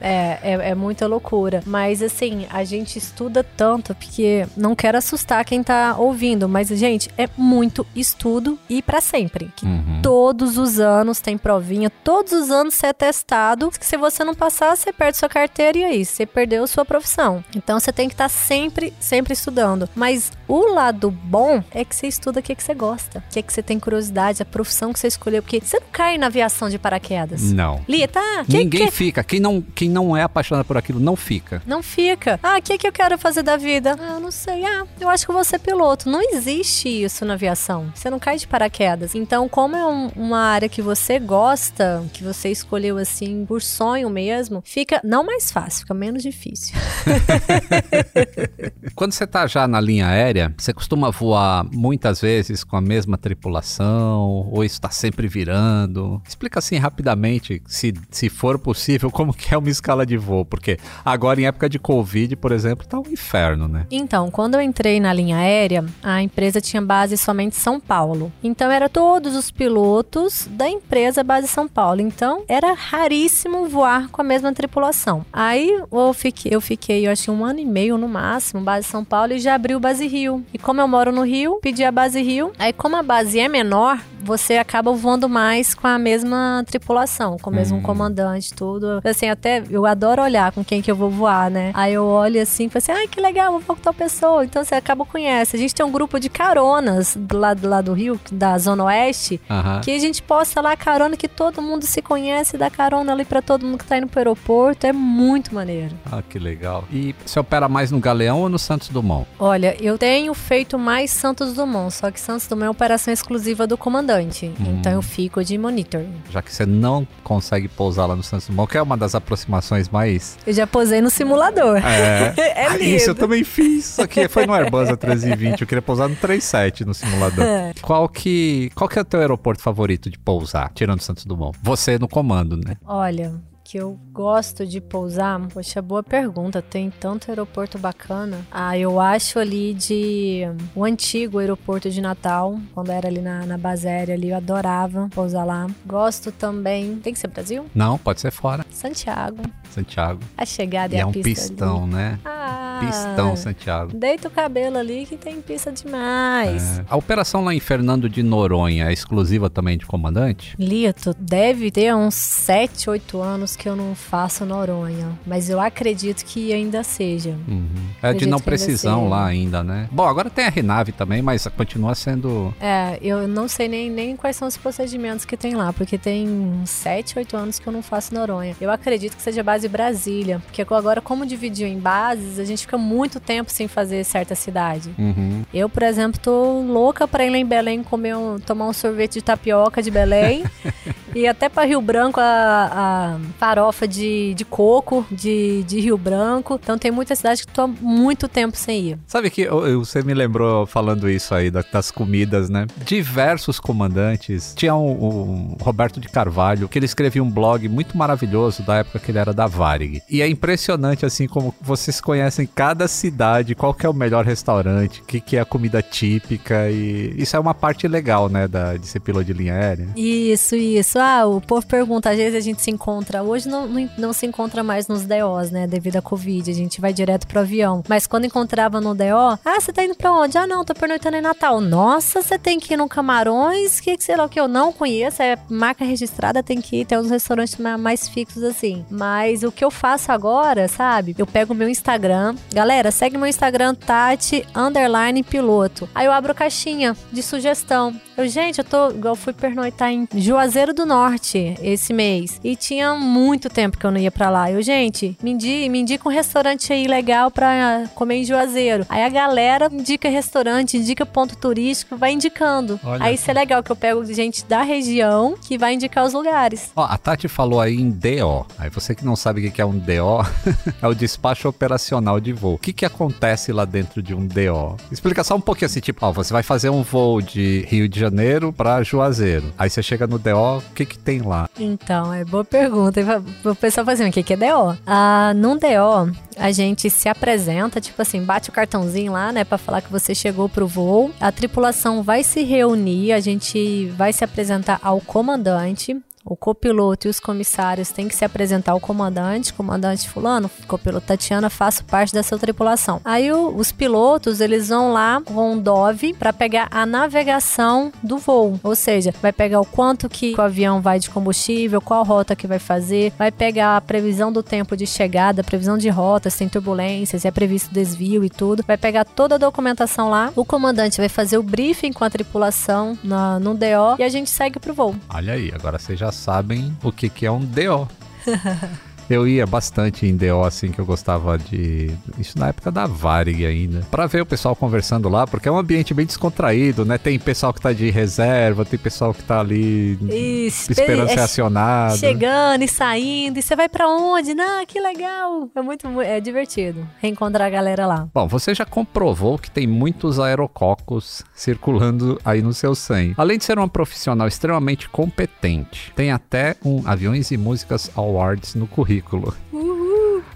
Speaker 1: é, é, é muita loucura. Mas assim, a gente estuda tanto, porque não quero assustar quem tá ouvindo, mas, gente, é muito estudo e pra sempre. Que
Speaker 2: Uhum.
Speaker 1: todos os anos tem provinha, todos os anos você é testado. Que se você não passar, você perde sua carteira e aí, você perdeu sua profissão. Então você tem que estar sempre, sempre estudando. Mas o lado bom é que você estuda o que, que você gosta, o que, que você tem curiosidade, a profissão que você escolheu, porque você não cai na aviação de paraquedas.
Speaker 2: Não.
Speaker 1: Lia, tá?
Speaker 2: Ninguém
Speaker 1: que,
Speaker 2: fica. Quem não, quem não é apaixonado por aquilo não fica.
Speaker 1: Não fica. Ah, o que, que eu quero fazer da vida? Ah, eu não sei. Ah, eu acho que eu vou ser piloto. Não existe isso na aviação. Você não cai de paraquedas. Então, como é um- uma área que você gosta, que você escolheu assim por sonho mesmo, fica não mais fácil, fica menos difícil. (laughs)
Speaker 2: Quando você tá já na linha aérea, você costuma voar muitas vezes com a mesma tripulação, ou isso tá sempre virando? Explica assim rapidamente, se, se for possível, como que é uma escala de voo, porque agora em época de Covid, por exemplo, tá um inferno, né?
Speaker 1: Então, quando eu entrei na linha aérea, a empresa tinha base somente em São Paulo. Então, era todos os pilotos da empresa base São Paulo. Então, era raríssimo voar com a mesma tripulação. Aí, eu fiquei, eu fiquei, eu acho um ano e meio no máximo, base São Paulo, e já abriu base Rio. E como eu moro no Rio, pedi a base Rio. Aí, como a base é menor, você acaba voando mais com a mesma tripulação, com o mesmo
Speaker 2: Hum.
Speaker 1: comandante, tudo. Assim, até eu adoro olhar com quem que eu vou voar, né? Aí eu olho assim e falo assim, ai, que legal, vou voar com tal pessoa. Então você acaba conhece. A gente tem um grupo de caronas do lado, lá do Rio, da Zona Oeste, que a gente posta lá carona que todo mundo se conhece, dá carona ali pra todo mundo que tá indo pro aeroporto. É muito maneiro.
Speaker 2: Ah, que legal. E você opera mais no Galeão ou no Santos Dumont?
Speaker 1: Olha, eu tenho feito mais Santos Dumont, só que Santos Dumont é operação exclusiva do comandante.
Speaker 2: Hum.
Speaker 1: Então eu fico de monitor.
Speaker 2: Já que você não consegue pousar lá no Santos Dumont, que é uma das aproximações mais
Speaker 1: Eu já posei no simulador.
Speaker 2: É, (laughs)
Speaker 1: É
Speaker 2: Ah,
Speaker 1: lindo.
Speaker 2: Isso eu também fiz. Só que foi no Airbus A320. Eu queria pousar no 37 no simulador.
Speaker 1: É.
Speaker 2: Qual que, qual que é o teu aeroporto favorito de pousar, tirando Santos Dumont? Você no comando, né?
Speaker 1: Olha, que eu gosto de pousar, poxa, boa pergunta. Tem tanto aeroporto bacana. Ah, eu acho ali de o antigo aeroporto de Natal, quando era ali na, na base aérea ali, eu adorava pousar lá. Gosto também. Tem que ser Brasil?
Speaker 2: Não, pode ser fora.
Speaker 1: Santiago.
Speaker 2: Santiago.
Speaker 1: A chegada
Speaker 2: E
Speaker 1: e,
Speaker 2: é
Speaker 1: a
Speaker 2: um
Speaker 1: pista
Speaker 2: pistão,
Speaker 1: ali.
Speaker 2: né?
Speaker 1: Ah,
Speaker 2: Pistão, Santiago.
Speaker 1: Deita o cabelo ali que tem pista demais.
Speaker 2: É. A operação lá em Fernando de Noronha é exclusiva também de comandante?
Speaker 1: Lito, deve ter uns 7, 8 anos que eu não faço Noronha. Mas eu acredito que ainda seja.
Speaker 2: Uhum. É de
Speaker 1: Acredito
Speaker 2: não
Speaker 1: que ainda
Speaker 2: precisão
Speaker 1: seja.
Speaker 2: lá ainda, né? Bom, agora tem a Renave também, mas continua sendo.
Speaker 1: É, eu não sei nem, nem quais são os procedimentos que tem lá, porque tem uns 7, 8 anos que eu não faço Noronha. Eu acredito que seja base Brasília, porque agora, como dividiu em bases, a gente fica muito tempo sem fazer certa cidade.
Speaker 2: Uhum.
Speaker 1: Eu, por exemplo, tô louca pra ir lá em Belém comer um, tomar um sorvete de tapioca de Belém. (laughs) e até pra Rio Branco a, a farofa de, de coco de, de Rio Branco. Então tem muita cidade que tô muito tempo sem ir.
Speaker 2: Sabe que você me lembrou falando isso aí da- das comidas, né? Diversos comandantes. Tinha o, o Roberto de Carvalho, que ele escrevia um blog muito maravilhoso da época que ele era da Varig. E é impressionante, assim, como vocês conhecem cada cidade, qual que é o melhor restaurante, o que, que é a comida típica. E isso é uma parte legal, né, da, de ser piloto de linha aérea.
Speaker 1: Isso, isso. ah, o povo pergunta, às vezes a gente se encontra, hoje não, não, não se encontra mais nos DOs, né, devido à Covid, a gente vai direto pro avião. Mas quando encontrava no DO, ah, você tá indo pra onde? Ah, não, tô pernoitando em Natal. Nossa, você tem que ir no Camarões, que sei lá o que eu não conheço, é marca registrada, tem que ir, tem uns restaurantes mais fixos assim. Mas o que eu faço agora, sabe? Eu pego meu Instagram, galera, segue meu Instagram, Tati, underline piloto. Aí eu abro caixinha de sugestão. Eu, gente, eu tô. Eu fui pernoitar em Juazeiro do Norte esse mês. E tinha muito tempo que eu não ia pra lá. Eu, gente, me indica, me indica um restaurante aí legal pra comer em Juazeiro. Aí a galera indica restaurante, indica ponto turístico, vai indicando. Olha aí isso é legal, que eu pego gente da região que vai indicar os lugares.
Speaker 2: Ó, a Tati falou aí em DO. Aí você que não sabe o que é um DO, (laughs) é o despacho operacional de voo. O que, que acontece lá dentro de um DO? Explica só um pouquinho assim, tipo, ó, você vai fazer um voo de Rio de Janeiro para Juazeiro. Aí você chega no DO, o que que tem lá?
Speaker 1: Então, é boa pergunta. O pessoal fala assim, o que que é DO? Ah, num DO, a gente se apresenta, tipo assim, bate o cartãozinho lá, né, para falar que você chegou pro voo. A tripulação vai se reunir, a gente vai se apresentar ao comandante. O copiloto e os comissários têm que se apresentar ao comandante, comandante fulano, copiloto Tatiana, faço parte da sua tripulação. Aí o, os pilotos, eles vão lá com o DOV para pegar a navegação do voo, ou seja, vai pegar o quanto que o avião vai de combustível, qual rota que vai fazer, vai pegar a previsão do tempo de chegada, previsão de rota, se tem turbulência, se é previsto desvio e tudo, vai pegar toda a documentação lá, o comandante vai fazer o briefing com a tripulação na, no DO e a gente segue pro voo.
Speaker 2: Olha aí, agora você já sabem o que, que é um DO. (laughs) Eu ia bastante em DO, assim, que eu gostava de. Isso na época da Varig ainda. Pra ver o pessoal conversando lá, porque é um ambiente bem descontraído, né? Tem pessoal que tá de reserva, tem pessoal que tá ali Isso, esperando é, ser acionado.
Speaker 1: Chegando e saindo, e você vai para onde? Ah, que legal! É muito é divertido reencontrar a galera lá.
Speaker 2: Bom, você já comprovou que tem muitos aerococos circulando aí no seu sangue. Além de ser uma profissional extremamente competente, tem até um Aviões e Músicas Awards no currículo currículo.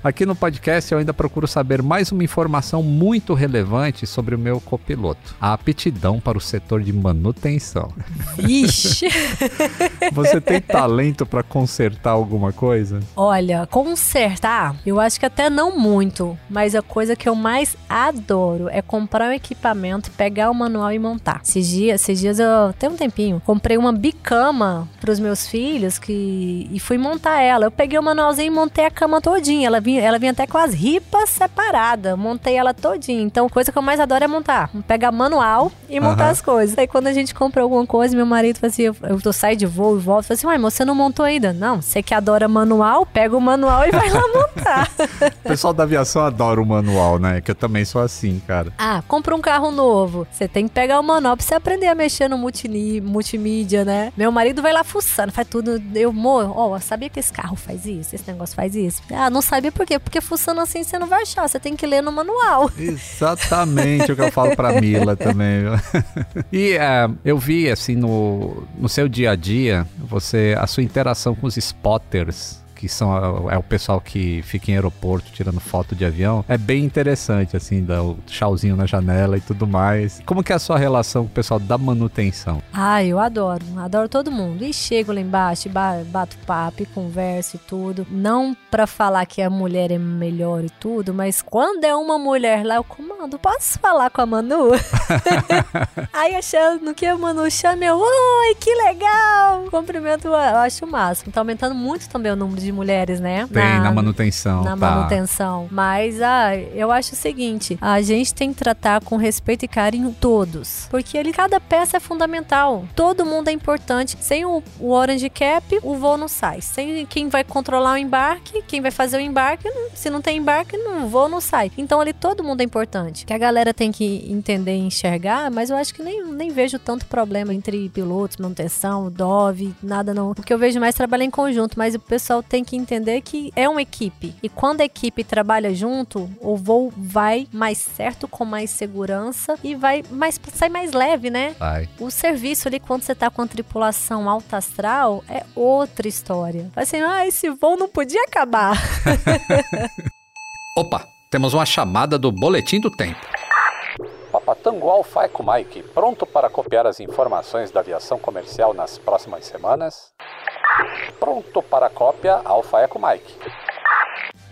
Speaker 2: Aqui no podcast eu ainda procuro saber mais uma informação muito relevante sobre o meu copiloto: a aptidão para o setor de manutenção.
Speaker 1: Ixi! (laughs)
Speaker 2: Você tem talento para consertar alguma coisa?
Speaker 1: Olha, consertar, eu acho que até não muito, mas a coisa que eu mais adoro é comprar um equipamento, pegar o manual e montar. Esses dias, esses dias eu tem um tempinho, comprei uma bicama para os meus filhos que e fui montar ela. Eu peguei o manualzinho e montei a cama todinha. Ela vinha, ela vinha até com as ripas separadas. Montei ela todinha. Então, coisa que eu mais adoro é montar. Pegar manual e montar uhum. as coisas. Aí quando a gente compra alguma coisa, meu marido fala assim, eu, eu tô saio de voo e volto, fala assim, uai, você não montou ainda? Não, você que adora manual, pega o manual e vai lá (laughs) montar.
Speaker 2: o pessoal da aviação adora o manual, né? Que eu também sou assim, cara.
Speaker 1: Ah, compra um carro novo. Você tem que pegar o manual pra você aprender a mexer no multimídia, né? Meu marido vai lá fuçando, faz tudo. Eu, amor, ó, sabia que esse carro faz isso? Esse negócio faz isso? Ah, não sabia por quê? Porque fuçando assim você não vai achar, você tem que ler no manual. (laughs)
Speaker 2: Exatamente o que eu falo pra Mila também. (laughs) e uh, eu vi, assim, no, no seu dia a dia, você, a sua interação com os spotters que são é o pessoal que fica em aeroporto tirando foto de avião, é bem interessante, assim, dá o chauzinho na janela e tudo mais. Como que é a sua relação com o pessoal da manutenção?
Speaker 1: Ah, eu adoro, adoro todo mundo. E chego lá embaixo, bato papo, converso e tudo. Não para falar que a mulher é melhor e tudo, mas quando é uma mulher lá, eu comando, posso falar com a Manu? (laughs) (laughs) Aí achando que a Manu chama eu, oi, que legal! Cumprimento, eu acho o máximo. Tá aumentando muito também o número de de mulheres, né?
Speaker 2: Tem, na, na manutenção.
Speaker 1: Na tá. manutenção. Mas ah, eu acho o seguinte: a gente tem que tratar com respeito e carinho todos. Porque ali cada peça é fundamental. Todo mundo é importante. Sem o, o Orange Cap, o voo não sai. Sem quem vai controlar o embarque, quem vai fazer o embarque, se não tem embarque, não, o voo não sai. Então ali todo mundo é importante. Que a galera tem que entender e enxergar, mas eu acho que nem, nem vejo tanto problema entre pilotos, manutenção, Dove, nada não. Porque eu vejo mais trabalhar em conjunto, mas o pessoal tem tem que entender que é uma equipe. E quando a equipe trabalha junto, o voo vai mais certo, com mais segurança e vai mais sai mais leve, né?
Speaker 2: Vai.
Speaker 1: O serviço ali, quando você tá com a tripulação alta astral, é outra história. Vai assim, ah, esse voo não podia acabar. (laughs)
Speaker 2: Opa, temos uma chamada do Boletim do Tempo. Papatango Alpha Eco Mike, pronto para copiar as informações da aviação comercial nas próximas semanas? Pronto para cópia Alfa Eco Mike.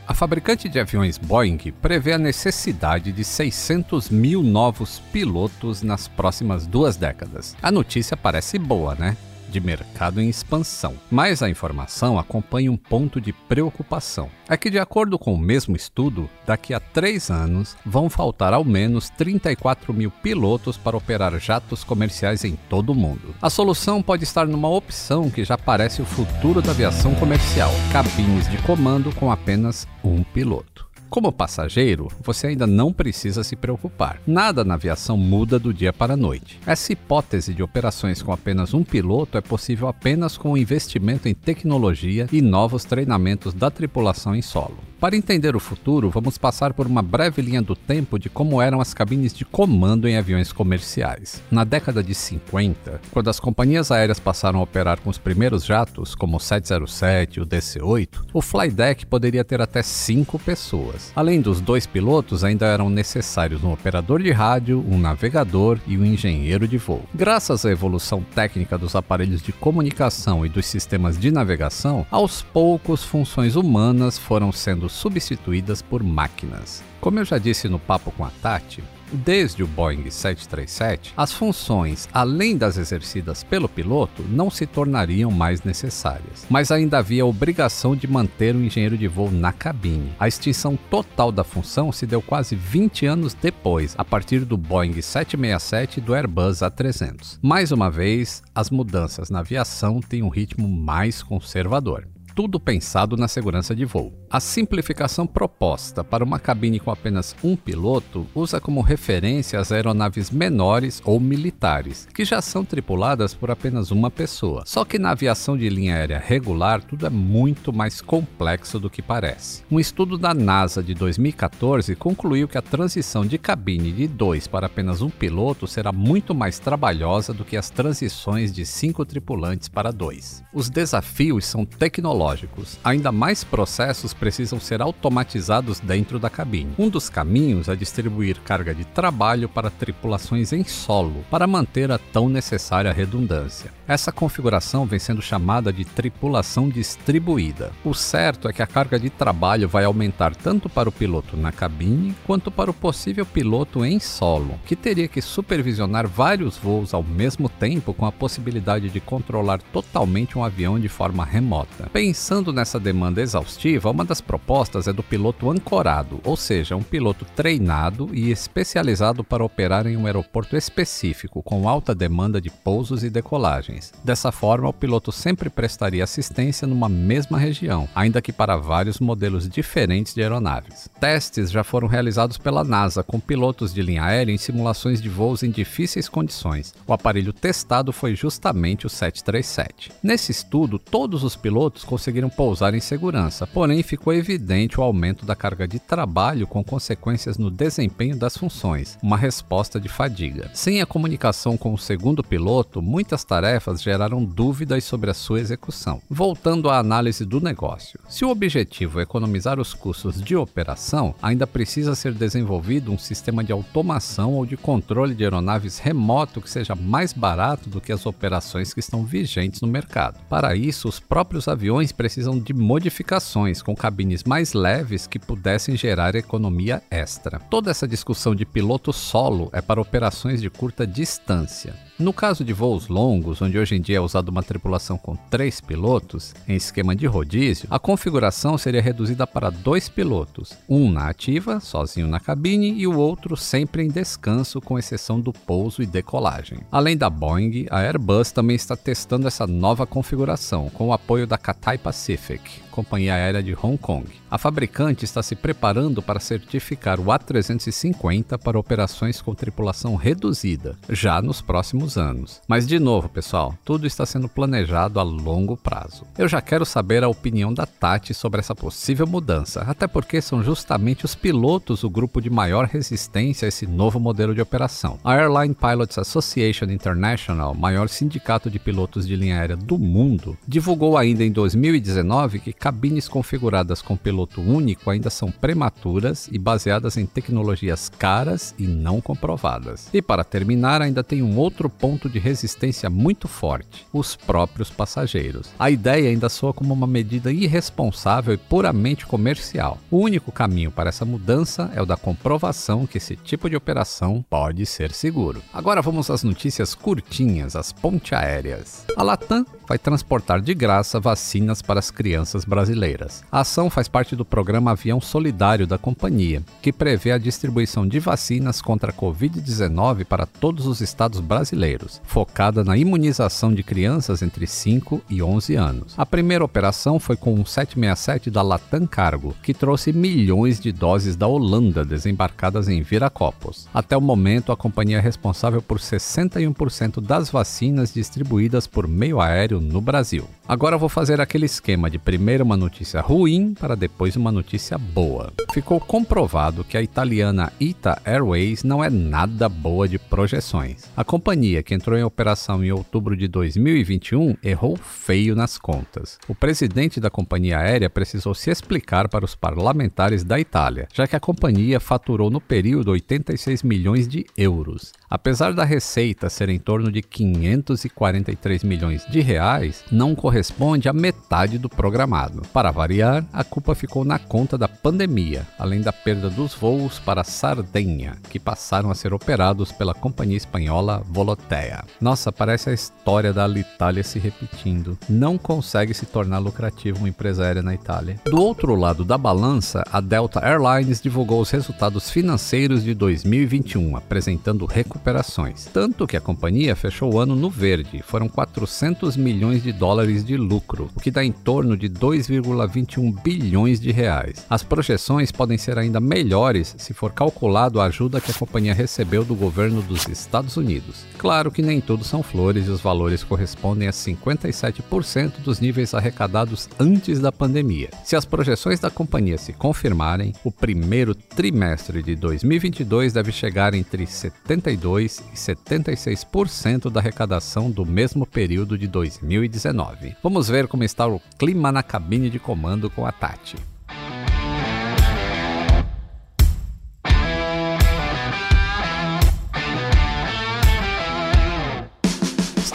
Speaker 2: A fabricante de aviões Boeing prevê a necessidade de 600 mil novos pilotos nas próximas duas décadas. A notícia parece boa, né? De mercado em expansão. Mas a informação acompanha um ponto de preocupação. É que, de acordo com o mesmo estudo, daqui a três anos vão faltar ao menos 34 mil pilotos para operar jatos comerciais em todo o mundo. A solução pode estar numa opção que já parece o futuro da aviação comercial: cabines de comando com apenas um piloto. Como passageiro, você ainda não precisa se preocupar. Nada na aviação muda do dia para a noite. Essa hipótese de operações com apenas um piloto é possível apenas com o investimento em tecnologia e novos treinamentos da tripulação em solo. Para entender o futuro, vamos passar por uma breve linha do tempo de como eram as cabines de comando em aviões comerciais. Na década de 50, quando as companhias aéreas passaram a operar com os primeiros jatos, como o 707 e o DC-8, o flydeck poderia ter até cinco pessoas. Além dos dois pilotos, ainda eram necessários um operador de rádio, um navegador e um engenheiro de voo. Graças à evolução técnica dos aparelhos de comunicação e dos sistemas de navegação, aos poucos funções humanas foram sendo sendo substituídas por máquinas. Como eu já disse no papo com a Tati, Desde o Boeing 737, as funções, além das exercidas pelo piloto, não se tornariam mais necessárias. Mas ainda havia a obrigação de manter o engenheiro de voo na cabine. A extinção total da função se deu quase 20 anos depois, a partir do Boeing 767 e do Airbus A300. Mais uma vez, as mudanças na aviação têm um ritmo mais conservador tudo pensado na segurança de voo. A simplificação proposta para uma cabine com apenas um piloto usa como referência as aeronaves menores ou militares, que já são tripuladas por apenas uma pessoa. Só que na aviação de linha aérea regular tudo é muito mais complexo do que parece. Um estudo da NASA de 2014 concluiu que a transição de cabine de dois para apenas um piloto será muito mais trabalhosa do que as transições de cinco tripulantes para dois. Os desafios são tecnológicos tecnológicos. Ainda mais processos precisam ser automatizados dentro da cabine. Um dos caminhos é distribuir carga de trabalho para tripulações em solo, para manter a tão necessária redundância. Essa configuração vem sendo chamada de tripulação distribuída. O certo é que a carga de trabalho vai aumentar tanto para o piloto na cabine quanto para o possível piloto em solo, que teria que supervisionar vários voos ao mesmo tempo com a possibilidade de controlar totalmente um avião de forma remota. Pensando nessa demanda exaustiva, uma das propostas é do piloto ancorado, ou seja, um piloto treinado e especializado para operar em um aeroporto específico com alta demanda de pousos e decolagens. Dessa forma, o piloto sempre prestaria assistência numa mesma região, ainda que para vários modelos diferentes de aeronaves. Testes já foram realizados pela NASA com pilotos de linha aérea em simulações de voos em difíceis condições. O aparelho testado foi justamente o 737. Nesse estudo, todos os pilotos conseguiram pousar em segurança, porém ficou evidente o aumento da carga de trabalho com consequências no desempenho das funções, uma resposta de fadiga. Sem a comunicação com o segundo piloto, muitas tarefas geraram dúvidas sobre a sua execução. Voltando à análise do negócio, se o objetivo é economizar os custos de operação, ainda precisa ser desenvolvido um sistema de automação ou de controle de aeronaves remoto que seja mais barato do que as operações que estão vigentes no mercado. Para isso, os próprios aviões precisam de modificações com cabines mais leves que pudessem gerar economia extra. Toda essa discussão de piloto solo é para operações de curta distância. No caso de voos longos, onde hoje em dia é usada uma tripulação com três pilotos, em esquema de rodízio, a configuração seria reduzida para dois pilotos, um na ativa, sozinho na cabine, e o outro sempre em descanso, com exceção do pouso e decolagem. Além da Boeing, a Airbus também está testando essa nova configuração, com o apoio da Cathay Pacific, companhia aérea de Hong Kong. A fabricante está se preparando para certificar o A350 para operações com tripulação reduzida, já nos próximos anos. Mas de novo, pessoal, tudo está sendo planejado a longo prazo. Eu já quero saber a opinião da Tati sobre essa possível mudança, até porque são justamente os pilotos o grupo de maior resistência a esse novo modelo de operação. A Airline Pilots Association International, maior sindicato de pilotos de linha aérea do mundo, divulgou ainda em 2019 que cabines configuradas com piloto único ainda são prematuras e baseadas em tecnologias caras e não comprovadas. E para terminar, ainda tem um outro ponto de resistência muito forte: os próprios passageiros. A ideia ainda soa como uma medida irresponsável e puramente comercial. O único caminho para essa mudança é o da comprovação que esse tipo de operação pode ser seguro. Agora vamos às notícias curtinhas, as ponte aéreas. A Latam vai transportar de graça vacinas para as crianças brasileiras. A ação faz parte do programa Avião Solidário da companhia, que prevê a distribuição de vacinas contra a Covid-19 para todos os estados brasileiros, focada na imunização de crianças entre 5 e 11 anos. A primeira operação foi com um 767 da Latam Cargo, que trouxe milhões de doses da Holanda desembarcadas em Viracopos. Até o momento, a companhia é responsável por 61% das vacinas distribuídas por meio aéreo no Brasil. Agora vou fazer aquele esquema de primeiro uma notícia ruim para depois uma notícia boa. Ficou comprovado que a italiana Ita Airways não é nada boa de projeções. A companhia, que entrou em operação em outubro de 2021, errou feio nas contas. O presidente da companhia aérea precisou se explicar para os parlamentares da Itália, já que a companhia faturou no período 86 milhões de euros. Apesar da receita ser em torno de 543 milhões de reais, não corresponde à metade do programado. Para variar, a culpa ficou na conta da pandemia, além da perda dos voos para Sardenha, que passaram a ser operados pela companhia espanhola Volotea. Nossa, parece a história da Alitalia se repetindo. Não consegue se tornar lucrativo uma empresa aérea na Itália. Do outro lado da balança, a Delta Airlines divulgou os resultados financeiros de 2021, apresentando recuperações. Tanto que a companhia fechou o ano no verde, foram 400 milhões de dólares de lucro, o que dá em torno de 2,21 bilhões de reais. As projeções podem ser ainda melhores se for calculado a ajuda que a companhia recebeu do governo dos Estados Unidos. Claro que nem tudo são flores e os valores correspondem a 57% dos níveis arrecadados antes da pandemia. Se as projeções da companhia se confirmarem, o primeiro trimestre de 2022 deve chegar entre 72 e 76% da arrecadação do mesmo período de 2019. Vamos ver como está o clima na cabine de comando com a Tati.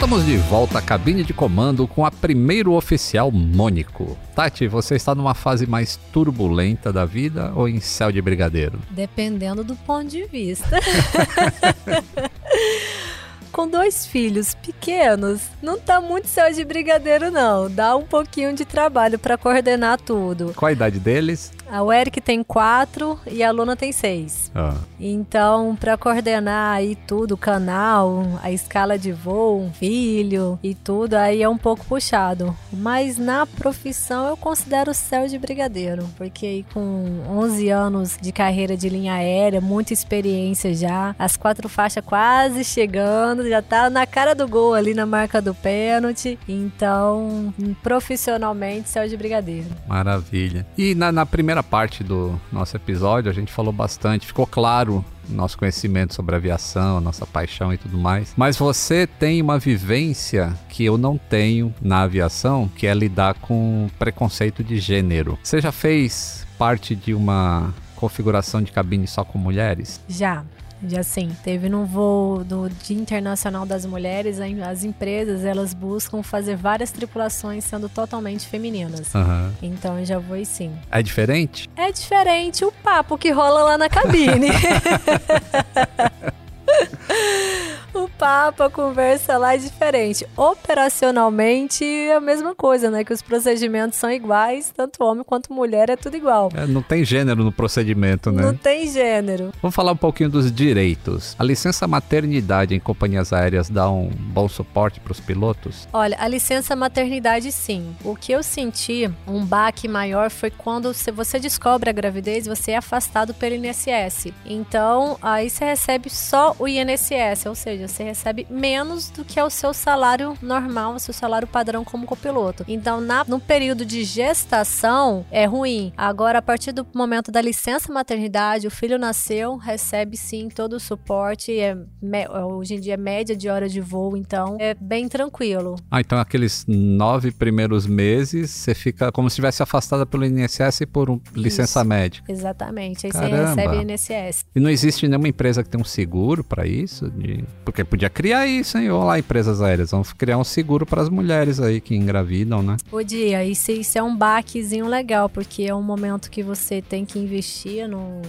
Speaker 2: Estamos de volta à cabine de comando com a primeiro oficial Mônico. Tati, você está numa fase mais turbulenta da vida ou em céu de brigadeiro?
Speaker 1: Dependendo do ponto de vista. (laughs) com dois filhos pequenos, não tá muito céu de brigadeiro, não. Dá um pouquinho de trabalho para coordenar tudo.
Speaker 2: Qual a idade deles?
Speaker 1: A Eric tem quatro e a Luna tem seis.
Speaker 2: Ah.
Speaker 1: Então, para coordenar aí tudo, o canal, a escala de voo, um filho e tudo, aí é um pouco puxado. Mas na profissão eu considero céu de brigadeiro, porque aí com 11 anos de carreira de linha aérea, muita experiência já, as quatro faixas quase chegando, já tá na cara do gol ali na marca do pênalti. Então, profissionalmente, céu de brigadeiro.
Speaker 2: Maravilha. E na, na primeira parte do nosso episódio, a gente falou bastante, ficou claro nosso conhecimento sobre aviação, nossa paixão e tudo mais. Mas você tem uma vivência que eu não tenho na aviação, que é lidar com preconceito de gênero. Você já fez parte de uma configuração de cabine só com mulheres?
Speaker 1: Já. Já sim, teve no voo do Dia Internacional das Mulheres, as empresas elas buscam fazer várias tripulações sendo totalmente femininas.
Speaker 2: Uhum.
Speaker 1: Então eu já vou sim.
Speaker 2: É diferente?
Speaker 1: É diferente o papo que rola lá na cabine. (laughs) (laughs) o papo, a conversa lá é diferente. Operacionalmente é a mesma coisa, né? Que os procedimentos são iguais, tanto homem quanto mulher é tudo igual.
Speaker 2: É, não tem gênero no procedimento, né?
Speaker 1: Não tem gênero.
Speaker 2: Vamos falar um pouquinho dos direitos. A licença maternidade em companhias aéreas dá um bom suporte para os pilotos?
Speaker 1: Olha, a licença maternidade sim. O que eu senti, um baque maior, foi quando você descobre a gravidez, você é afastado pelo INSS. Então, aí você recebe só o INSS, ou seja, você recebe menos do que é o seu salário normal, o seu salário padrão como copiloto. Então, na, no período de gestação, é ruim. Agora, a partir do momento da licença maternidade, o filho nasceu, recebe sim todo o suporte. É, me, hoje em dia é média de hora de voo, então é bem tranquilo.
Speaker 2: Ah, então aqueles nove primeiros meses, você fica como se estivesse afastada pelo INSS por um, licença
Speaker 1: Isso.
Speaker 2: médica.
Speaker 1: Exatamente. Aí
Speaker 2: Caramba.
Speaker 1: você recebe INSS.
Speaker 2: E não existe nenhuma empresa que tenha um seguro para isso? De... Porque podia criar isso, hein? Olá, empresas aéreas. Vamos criar um seguro para as mulheres aí que engravidam, né?
Speaker 1: Podia. Isso, isso é um baquezinho legal, porque é um momento que você tem que investir no,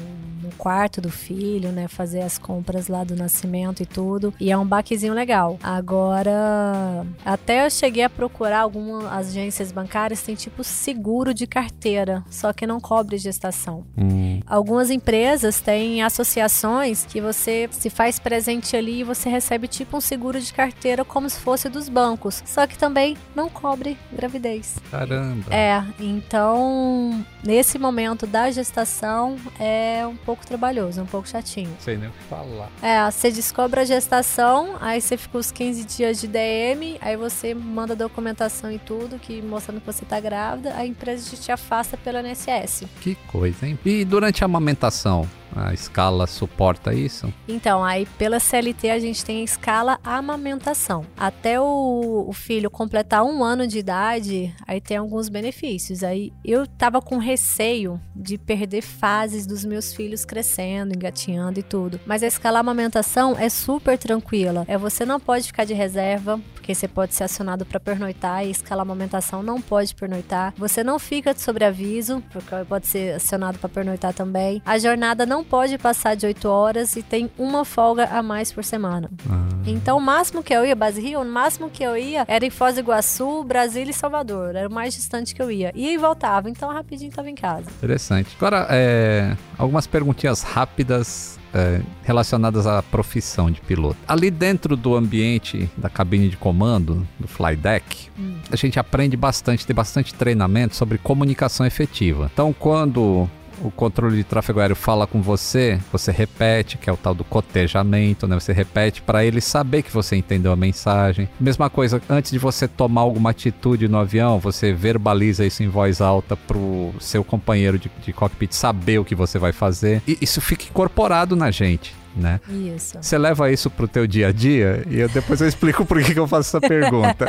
Speaker 1: no quarto do filho, né? Fazer as compras lá do nascimento e tudo. E é um baquezinho legal. Agora, até eu cheguei a procurar algumas agências bancárias, tem tipo seguro de carteira, só que não cobre gestação.
Speaker 2: Hum.
Speaker 1: Algumas empresas têm associações que você se faz presente ali e você recebe tipo um seguro de carteira como se fosse dos bancos, só que também não cobre gravidez.
Speaker 2: Caramba.
Speaker 1: É, então nesse momento da gestação é um pouco trabalhoso, um pouco chatinho.
Speaker 2: Sei nem o que falar.
Speaker 1: É, você descobre a gestação, aí você fica os 15 dias de DM, aí você manda documentação e tudo, que mostrando que você tá grávida, a empresa te afasta pelo INSS.
Speaker 2: Que coisa, hein? E durante a amamentação, a escala suporta isso?
Speaker 1: Então, aí pela CLT a gente tem a escala amamentação. Até o, o, filho completar um ano de idade, aí tem alguns benefícios. Aí eu tava com receio de perder fases dos meus filhos crescendo, engatinhando e tudo. Mas a escala amamentação é super tranquila. É você não pode ficar de reserva, porque você pode ser acionado para pernoitar e escala amamentação não pode pernoitar. Você não fica de sobreaviso, porque pode ser acionado para pernoitar também. A jornada não pode passar de 8 horas e tem uma folga a mais por semana.
Speaker 2: Ah.
Speaker 1: Então, o máximo que eu ia, Base Rio, o máximo que eu ia era em Foz do Iguaçu, Brasília e Salvador. Era o mais distante que eu ia. E voltava, então rapidinho tava em casa.
Speaker 2: Interessante. Agora, é, algumas perguntinhas rápidas é, relacionadas à profissão de piloto. Ali dentro do ambiente da cabine de comando, do fly deck,
Speaker 1: Hum.
Speaker 2: a gente aprende bastante, tem bastante treinamento sobre comunicação efetiva. Então, quando o controle de tráfego aéreo fala com você, você repete, que é o tal do cotejamento, né? Você repete para ele saber que você entendeu a mensagem. Mesma coisa, antes de você tomar alguma atitude no avião, você verbaliza isso em voz alta pro seu companheiro de, de cockpit saber o que você vai fazer. E isso fica incorporado na gente. Né?
Speaker 1: Isso.
Speaker 2: Você leva isso pro teu dia a dia e eu, depois eu explico por que, que eu faço essa (laughs) pergunta.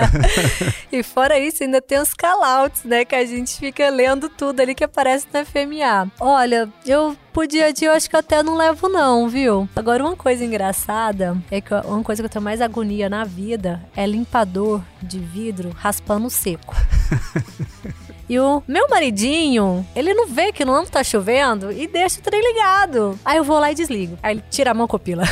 Speaker 1: e fora isso, ainda tem os callouts, né? Que a gente fica lendo tudo ali que aparece na FMA. Olha, eu pro dia a dia eu acho que eu até não levo não, viu? Agora, uma coisa engraçada é que uma coisa que eu tenho mais agonia na vida é limpador de vidro raspando seco. (laughs) E o meu maridinho, ele não vê que não tá chovendo e deixa o trem ligado. Aí eu vou lá e desligo. Aí ele tira a mão copila. (laughs)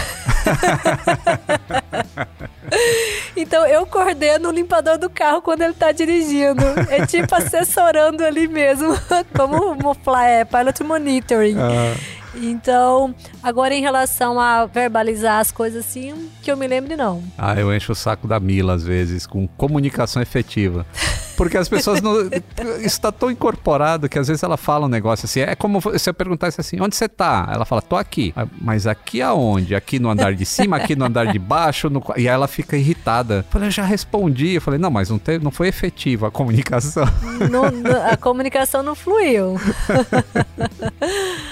Speaker 1: então eu coordeno o limpador do carro quando ele tá dirigindo. É tipo assessorando ali mesmo, (laughs) como o é, pilot monitoring.
Speaker 2: Ah,
Speaker 1: Então, agora em relação a verbalizar as coisas assim, que eu me lembre, não.
Speaker 2: Ah, eu encho o saco da Mila às vezes com comunicação efetiva. Porque as pessoas não. (laughs) Isso tá tão incorporado que às vezes ela fala um negócio assim. É como se eu perguntasse assim: onde você tá? Ela fala, tô aqui. Ah, Mas aqui aonde? Aqui no andar de cima, aqui no andar de baixo? no qua-" E aí ela fica irritada. Eu falei, eu já respondi. Eu falei, não, mas não, teve, não foi efetiva a comunicação.
Speaker 1: Não- a comunicação não fluiu.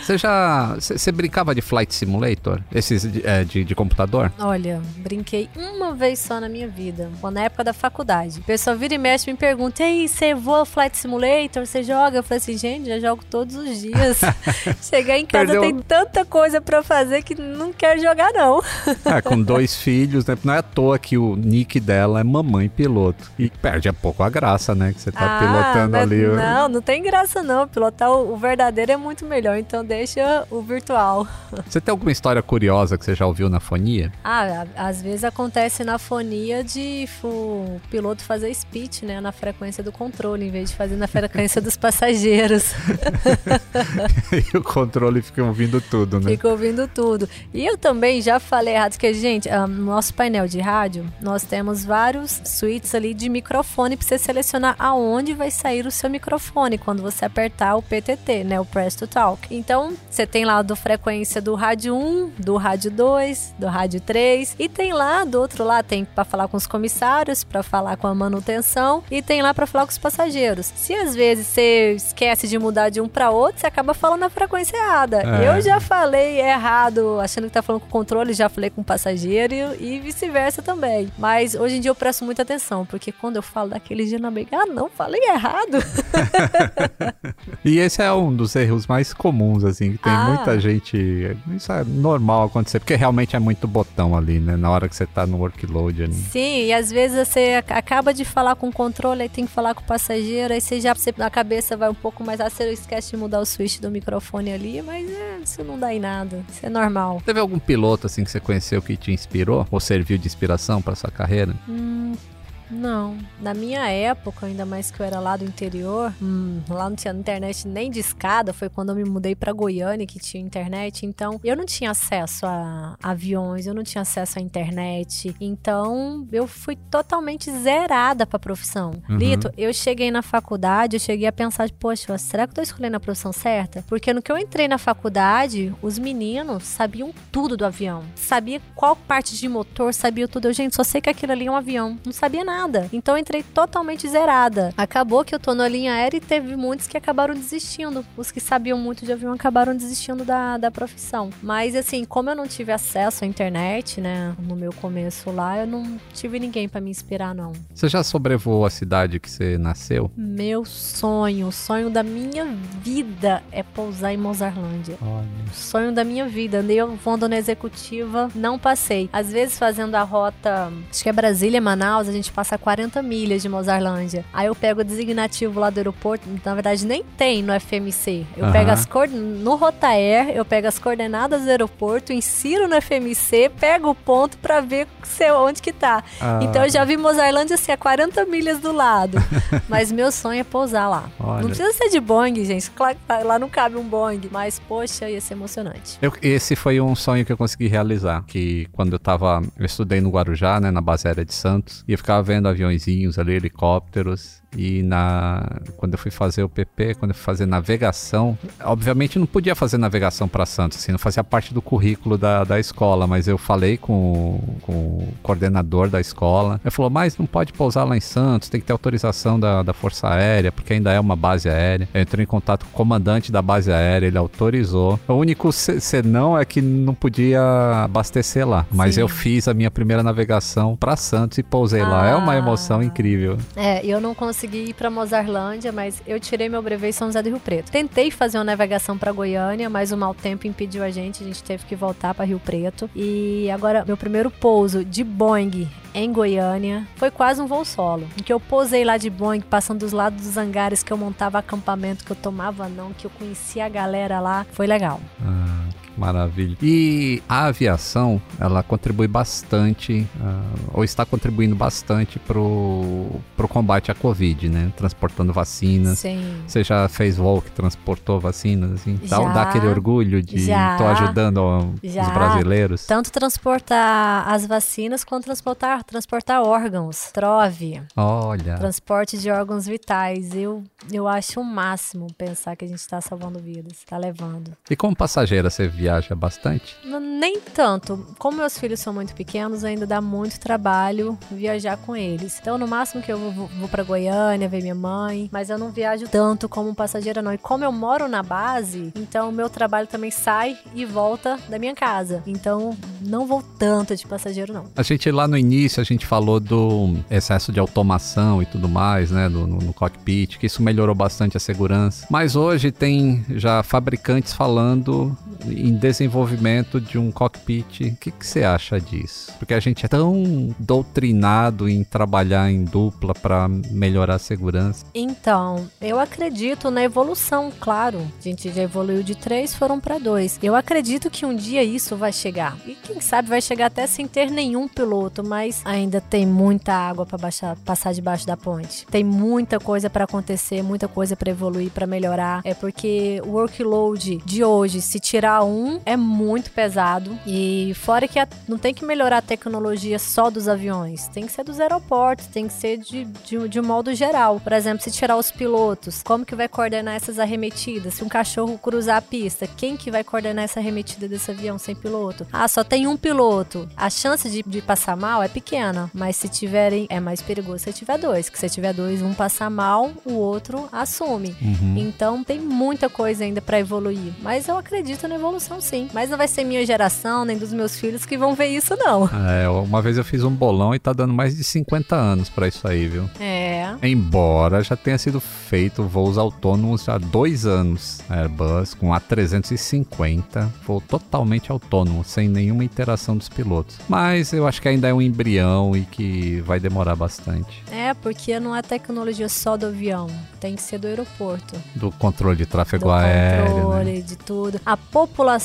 Speaker 2: Você já. Você você brincava de Flight Simulator? Esses de, é, de, de computador?
Speaker 1: Olha, brinquei uma vez só na minha vida, na época da faculdade. O pessoal vira e mexe e me pergunta: e aí, você voa Flight Simulator? Você joga? Eu falei assim, gente, já jogo todos os dias. (laughs) Chegar em casa
Speaker 2: Perdeu-
Speaker 1: tem tanta coisa pra fazer que não quero jogar, não.
Speaker 2: É, com dois (laughs) filhos, né? Não é à toa que o nick dela é mamãe piloto. E perde um pouco a graça, né? Que você tá pilotando
Speaker 1: mas
Speaker 2: ali.
Speaker 1: Não, não tem graça não. Pilotar o, o verdadeiro é muito melhor, então deixa o virtual.
Speaker 2: Você tem alguma história curiosa que você já ouviu na fonia?
Speaker 1: Ah, às vezes acontece na fonia de o piloto fazer speech, né, na frequência do controle, em vez de fazer na frequência dos (laughs) passageiros. (laughs)
Speaker 2: e o controle fica ouvindo tudo, né?
Speaker 1: Fica ouvindo tudo. E eu também já falei errado, que, gente, ah, no nosso painel de rádio, nós temos vários suítes ali de microfone pra você selecionar aonde vai sair o seu microfone quando você apertar o PTT, né, o Press to Talk. Então, você tem lá do frequência do rádio 1, do rádio 2, do rádio 3, e tem lá do outro lado, tem pra falar com os comissários, pra falar com a manutenção, e tem lá pra falar com os passageiros. Se às vezes você esquece de mudar de um pra outro, você acaba falando a frequência errada.
Speaker 2: É.
Speaker 1: Eu já falei errado, achando que tá falando com o controle, já falei com o passageiro e, e vice-versa também. Mas hoje em dia eu presto muita atenção, porque quando eu falo daquele dia na briga, ah, não, falei errado. (laughs)
Speaker 2: E esse é um dos erros mais comuns, assim, que tem
Speaker 1: Ah.
Speaker 2: Muita gente. Isso é normal acontecer, porque realmente é muito botão ali, né? Na hora que você tá no workload ali.
Speaker 1: Sim, e às vezes você ac- acaba de falar com o controle, aí tem que falar com o passageiro, aí você já você, na cabeça vai um pouco mais, ah, você esquece de mudar o switch do microfone ali, mas é, isso não dá em nada, isso é normal.
Speaker 2: Teve algum piloto assim que você conheceu que te inspirou ou serviu de inspiração pra sua carreira?
Speaker 1: Hum, não. Na minha época, ainda mais que eu era lá do interior, hum, lá não tinha internet nem de escada. Foi quando eu me mudei pra Goiânia que tinha internet. Então, eu não tinha acesso a aviões, eu não tinha acesso à internet. Então, eu fui totalmente zerada pra profissão.
Speaker 2: Uhum.
Speaker 1: Lito, eu cheguei na faculdade, eu cheguei a pensar, poxa, será que eu tô escolhendo a profissão certa? Porque no que eu entrei na faculdade, os meninos sabiam tudo do avião. Sabia qual parte de motor, sabia tudo. Eu, gente, só sei que aquilo ali é um avião. Não sabia nada. Então eu entrei totalmente zerada. Acabou que eu tô na linha aérea e teve muitos que acabaram desistindo. Os que sabiam muito de avião acabaram desistindo da, da profissão. Mas assim, como eu não tive acesso à internet, né, no meu começo lá, eu não tive ninguém pra me inspirar, não.
Speaker 2: Você já sobrevoou a cidade que você nasceu?
Speaker 1: Meu sonho, o sonho da minha vida é pousar em Mozarlândia.
Speaker 2: Olha.
Speaker 1: Sonho da minha vida. Andei voando na executiva, não passei. Às vezes fazendo a rota, acho que é Brasília, Manaus, a gente passa 40 milhas de Mozarlândia. Aí eu pego o designativo lá do aeroporto, na verdade nem tem no FMC. Eu pego as coordenadas, no Rotaer, eu pego as coordenadas do aeroporto, insiro no FMC, pego o ponto pra ver se- onde que tá.
Speaker 2: Ah,
Speaker 1: Então eu já vi Mozarlândia assim a 40 milhas do lado. (laughs) Mas meu sonho é pousar lá.
Speaker 2: Olha.
Speaker 1: Não precisa ser de Boeing, gente. Claro que lá não cabe um Boeing. Mas, poxa, ia ser emocionante.
Speaker 2: Eu- esse foi um sonho que eu consegui realizar. Que quando eu tava. Eu estudei no Guarujá, né? Na base aérea de Santos. E eu ficava vendo aviõezinhos ali, helicópteros. E na quando eu fui fazer o PP, quando eu fui fazer navegação, obviamente não podia fazer navegação para Santos, assim, não fazia parte do currículo da, da escola, mas eu falei com, o- com o coordenador da escola. Ele falou, mas não pode pousar lá em Santos, tem que ter autorização da, da Força Aérea, porque ainda é uma base aérea. Eu entrei em contato com o comandante da base aérea, ele autorizou. O único se- senão é que não podia abastecer lá, mas
Speaker 1: Sim.
Speaker 2: eu fiz a minha primeira navegação para Santos e pousei lá. É uma
Speaker 1: Ah.
Speaker 2: emoção incrível.
Speaker 1: É, eu não consegui ir pra Mozarlândia, mas eu tirei meu brevet em São José do Rio Preto. Tentei fazer uma navegação pra Goiânia, mas o mau tempo impediu a gente. A gente teve que voltar pra Rio Preto. E agora, meu primeiro pouso de Boeing em Goiânia foi quase um voo solo. Em que eu pousei lá de Boeing, passando dos lados dos hangares que eu montava acampamento, que eu tomava não, que eu conhecia a galera lá. Foi legal.
Speaker 2: Ah, maravilha. E a aviação, ela contribui bastante, ah, ou está contribuindo bastante pro, pro combate à Covid, né? Transportando vacinas.
Speaker 1: Sim.
Speaker 2: Você já fez voo que transportou vacinas, assim? Dá,
Speaker 1: Já.
Speaker 2: dá aquele orgulho de tô ajudando ó,
Speaker 1: Já.
Speaker 2: os brasileiros.
Speaker 1: Tanto transportar as vacinas quanto transportar, transportar órgãos. Trove.
Speaker 2: Olha,
Speaker 1: Transporte de órgãos vitais. Eu, eu acho o máximo pensar que a gente está salvando vidas, está levando.
Speaker 2: e como passageira você viaja bastante?
Speaker 1: Nem tanto. Como meus filhos são muito pequenos, ainda dá muito trabalho viajar com eles. Então, no máximo que eu vou, vou para Goiânia ver minha mãe, mas eu não viajo tanto como passageira, não. E como eu moro na base, então o meu trabalho também sai e volta da minha casa. Então, não vou tanto de passageiro, não.
Speaker 2: A gente lá no início a gente falou do excesso de automação e tudo mais, né, do- no, no cockpit, que isso melhorou bastante a segurança. Mas hoje tem já fabricantes falando em desenvolvimento de um cockpit. O que, que você acha disso? Porque a gente é tão doutrinado em trabalhar em dupla para melhorar a segurança.
Speaker 1: Então, eu acredito na evolução, claro. A gente já evoluiu de três, foram para dois. Eu acredito que um dia isso vai chegar. E quem sabe vai chegar até sem ter nenhum piloto, mas ainda tem muita água para passar debaixo da ponte. Tem muita coisa para acontecer, muita coisa para evoluir, para melhorar. É porque o workload de hoje, se tirar um, é muito pesado. E fora que a- não tem que melhorar a tecnologia só dos aviões, tem que ser dos aeroportos, tem que ser de, de, de um modo geral. Por exemplo, se tirar os pilotos, como que vai coordenar essas arremetidas? Se um cachorro cruzar a pista, quem que vai coordenar essa arremetida desse avião sem piloto? Ah, só tem um piloto. A chance de, de passar mal é pequena, mas se tiverem, é mais perigoso se tiver dois. Que se tiver dois, um passar mal, o outro assume.
Speaker 2: Uhum.
Speaker 1: Então tem muita coisa ainda pra evoluir. Mas eu acredito na evolução sim. Mas não vai ser minha geração, nem dos meus filhos que vão ver isso, não.
Speaker 2: É, uma vez eu fiz um bolão e tá dando mais de 50 anos para isso aí, viu?
Speaker 1: É.
Speaker 2: Embora já tenha sido feito voos autônomos há dois anos, Airbus com A350, voo totalmente autônomo, sem nenhuma interação dos pilotos. Mas eu acho que ainda é um embrião e que vai demorar bastante.
Speaker 1: É, porque não é tecnologia só do avião, tem que ser do aeroporto.
Speaker 2: Do controle de tráfego
Speaker 1: do
Speaker 2: aéreo.
Speaker 1: controle,
Speaker 2: Né?
Speaker 1: de tudo. A população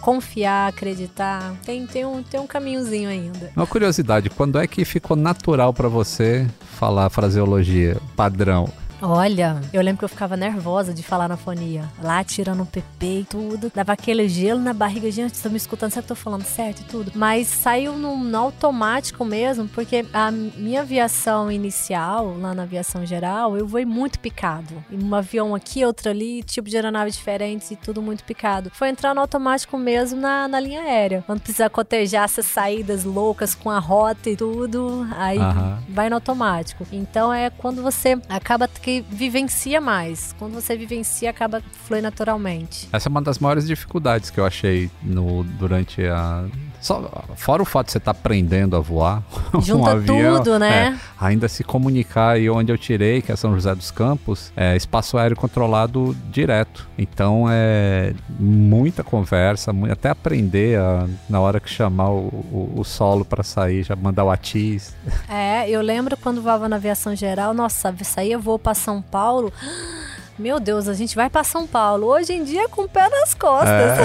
Speaker 1: confiar, acreditar, tem, tem, um, tem um caminhozinho ainda.
Speaker 2: Uma curiosidade, quando é que ficou natural para você falar fraseologia padrão?
Speaker 1: Olha, eu lembro que eu ficava nervosa de falar na fonia. Lá tirando o PP e tudo. Dava aquele gelo na barriga. Gente, tô me escutando, será que eu tô falando certo e tudo? Mas saiu no, no automático mesmo, porque a minha aviação inicial, lá na aviação geral, eu voei muito picado. Um avião aqui, outro ali, tipo de aeronave diferentes e tudo muito picado. Foi entrar no automático mesmo na, na linha aérea. Quando precisa cotejar essas saídas loucas com a rota e tudo, aí
Speaker 2: Aham.
Speaker 1: vai no automático. Então é quando você acaba que vivencia mais. Quando você vivencia, acaba flui naturalmente.
Speaker 2: Essa é uma das maiores dificuldades que eu achei no, durante a. Só, fora o fato de você estar aprendendo a voar, (laughs) um
Speaker 1: Junta
Speaker 2: avião,
Speaker 1: tudo, né?
Speaker 2: é, ainda se comunicar e onde eu tirei, que é São José dos Campos, é espaço aéreo controlado direto. Então é muita conversa, até aprender a, na hora que chamar o, o, o solo para sair, já mandar o atis.
Speaker 1: É, eu lembro quando voava na aviação geral, nossa, saía voo para São Paulo. (gasps) Meu Deus, a gente vai para São Paulo. Hoje em dia é com o pé nas costas.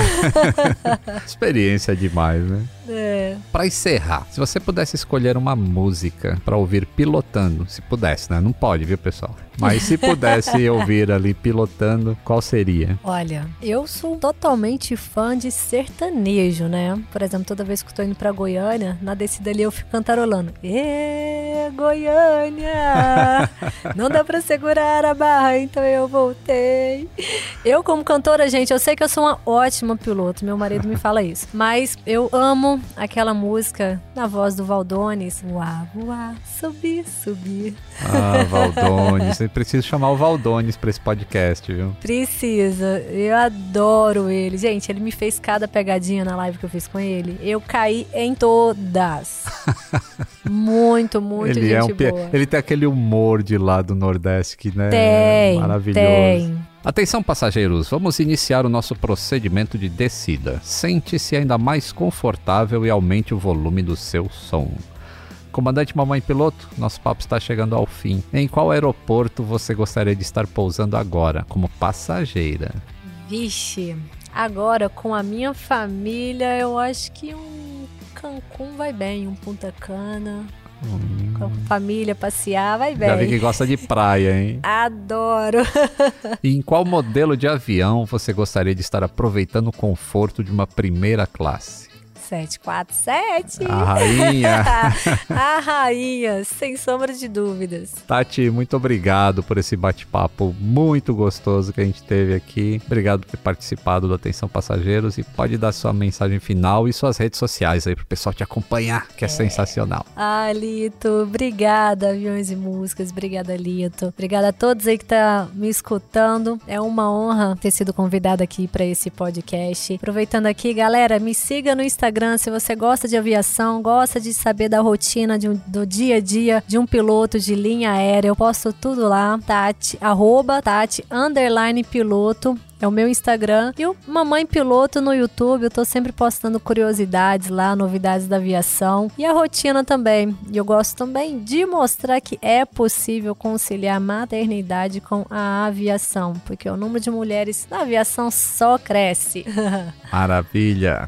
Speaker 1: (laughs)
Speaker 2: Experiência demais, né?
Speaker 1: É.
Speaker 2: Para encerrar, se você pudesse escolher uma música para ouvir pilotando, se pudesse, né? Não pode, viu, pessoal? Mas se pudesse (laughs) ouvir ali pilotando, qual seria?
Speaker 1: Olha, eu sou totalmente fã de sertanejo, né? Por exemplo, toda vez que eu tô indo pra Goiânia, na descida ali eu fico cantarolando. Ê, Goiânia! (laughs) Não dá pra segurar a barra, então eu voltei. Eu, como cantora, gente, eu sei que eu sou uma ótima piloto, meu marido me fala isso. Mas eu amo aquela música na voz do Valdones. Voar, voar, subir, subir.
Speaker 2: Ah, (laughs) Valdones. Você precisa chamar o Valdones para esse podcast, viu?
Speaker 1: Precisa. Eu adoro ele. Gente, ele me fez cada pegadinha na live que eu fiz com ele. Eu caí em todas. (laughs) muito, muito
Speaker 2: ele
Speaker 1: gente
Speaker 2: é um
Speaker 1: boa.
Speaker 2: ele tem aquele humor de lá do Nordeste que né,
Speaker 1: Tem,
Speaker 2: é maravilhoso.
Speaker 1: tem.
Speaker 2: Atenção, passageiros, vamos iniciar o nosso procedimento de descida. Sente-se ainda mais confortável e aumente o volume do seu som. Comandante Mamãe Piloto, nosso papo está chegando ao fim. Em qual aeroporto você gostaria de estar pousando agora, como passageira?
Speaker 1: Vixe, agora com a minha família, eu acho que um Cancún vai bem, um Punta Cana. Com a família passear, vai
Speaker 2: Hum. Já vi
Speaker 1: bem.
Speaker 2: que gosta de praia, hein? (laughs)
Speaker 1: Adoro.
Speaker 2: E em qual modelo de avião você gostaria de estar aproveitando o conforto de uma primeira classe?
Speaker 1: 747.
Speaker 2: A rainha. (laughs)
Speaker 1: a rainha, sem sombra de dúvidas.
Speaker 2: Tati, muito obrigado por esse bate-papo muito gostoso que a gente teve aqui. Obrigado por ter participado do Atenção Passageiros e pode dar sua mensagem final e suas redes sociais aí pro pessoal te acompanhar, que é, sensacional.
Speaker 1: Ah, Lito, obrigada, Aviões e Músicas, obrigada, Lito. Obrigada a todos aí que tá me escutando. É uma honra ter sido convidada aqui para esse podcast. Aproveitando aqui, galera, me siga no Instagram se você gosta de aviação, gosta de saber da rotina de do dia a dia de um piloto de linha aérea. Eu posto tudo lá, Tati, arroba Tati, underline piloto. É o meu Instagram. E o Mamãe Piloto no YouTube. Eu tô sempre postando curiosidades lá, novidades da aviação. E a rotina também. E eu gosto também de mostrar que é possível conciliar a maternidade com a aviação. Porque o número de mulheres na aviação só cresce. (laughs)
Speaker 2: Maravilha!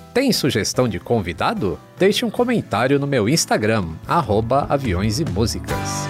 Speaker 2: Tem sugestão de convidado? Deixe um comentário no meu Instagram, arroba aviões e músicas.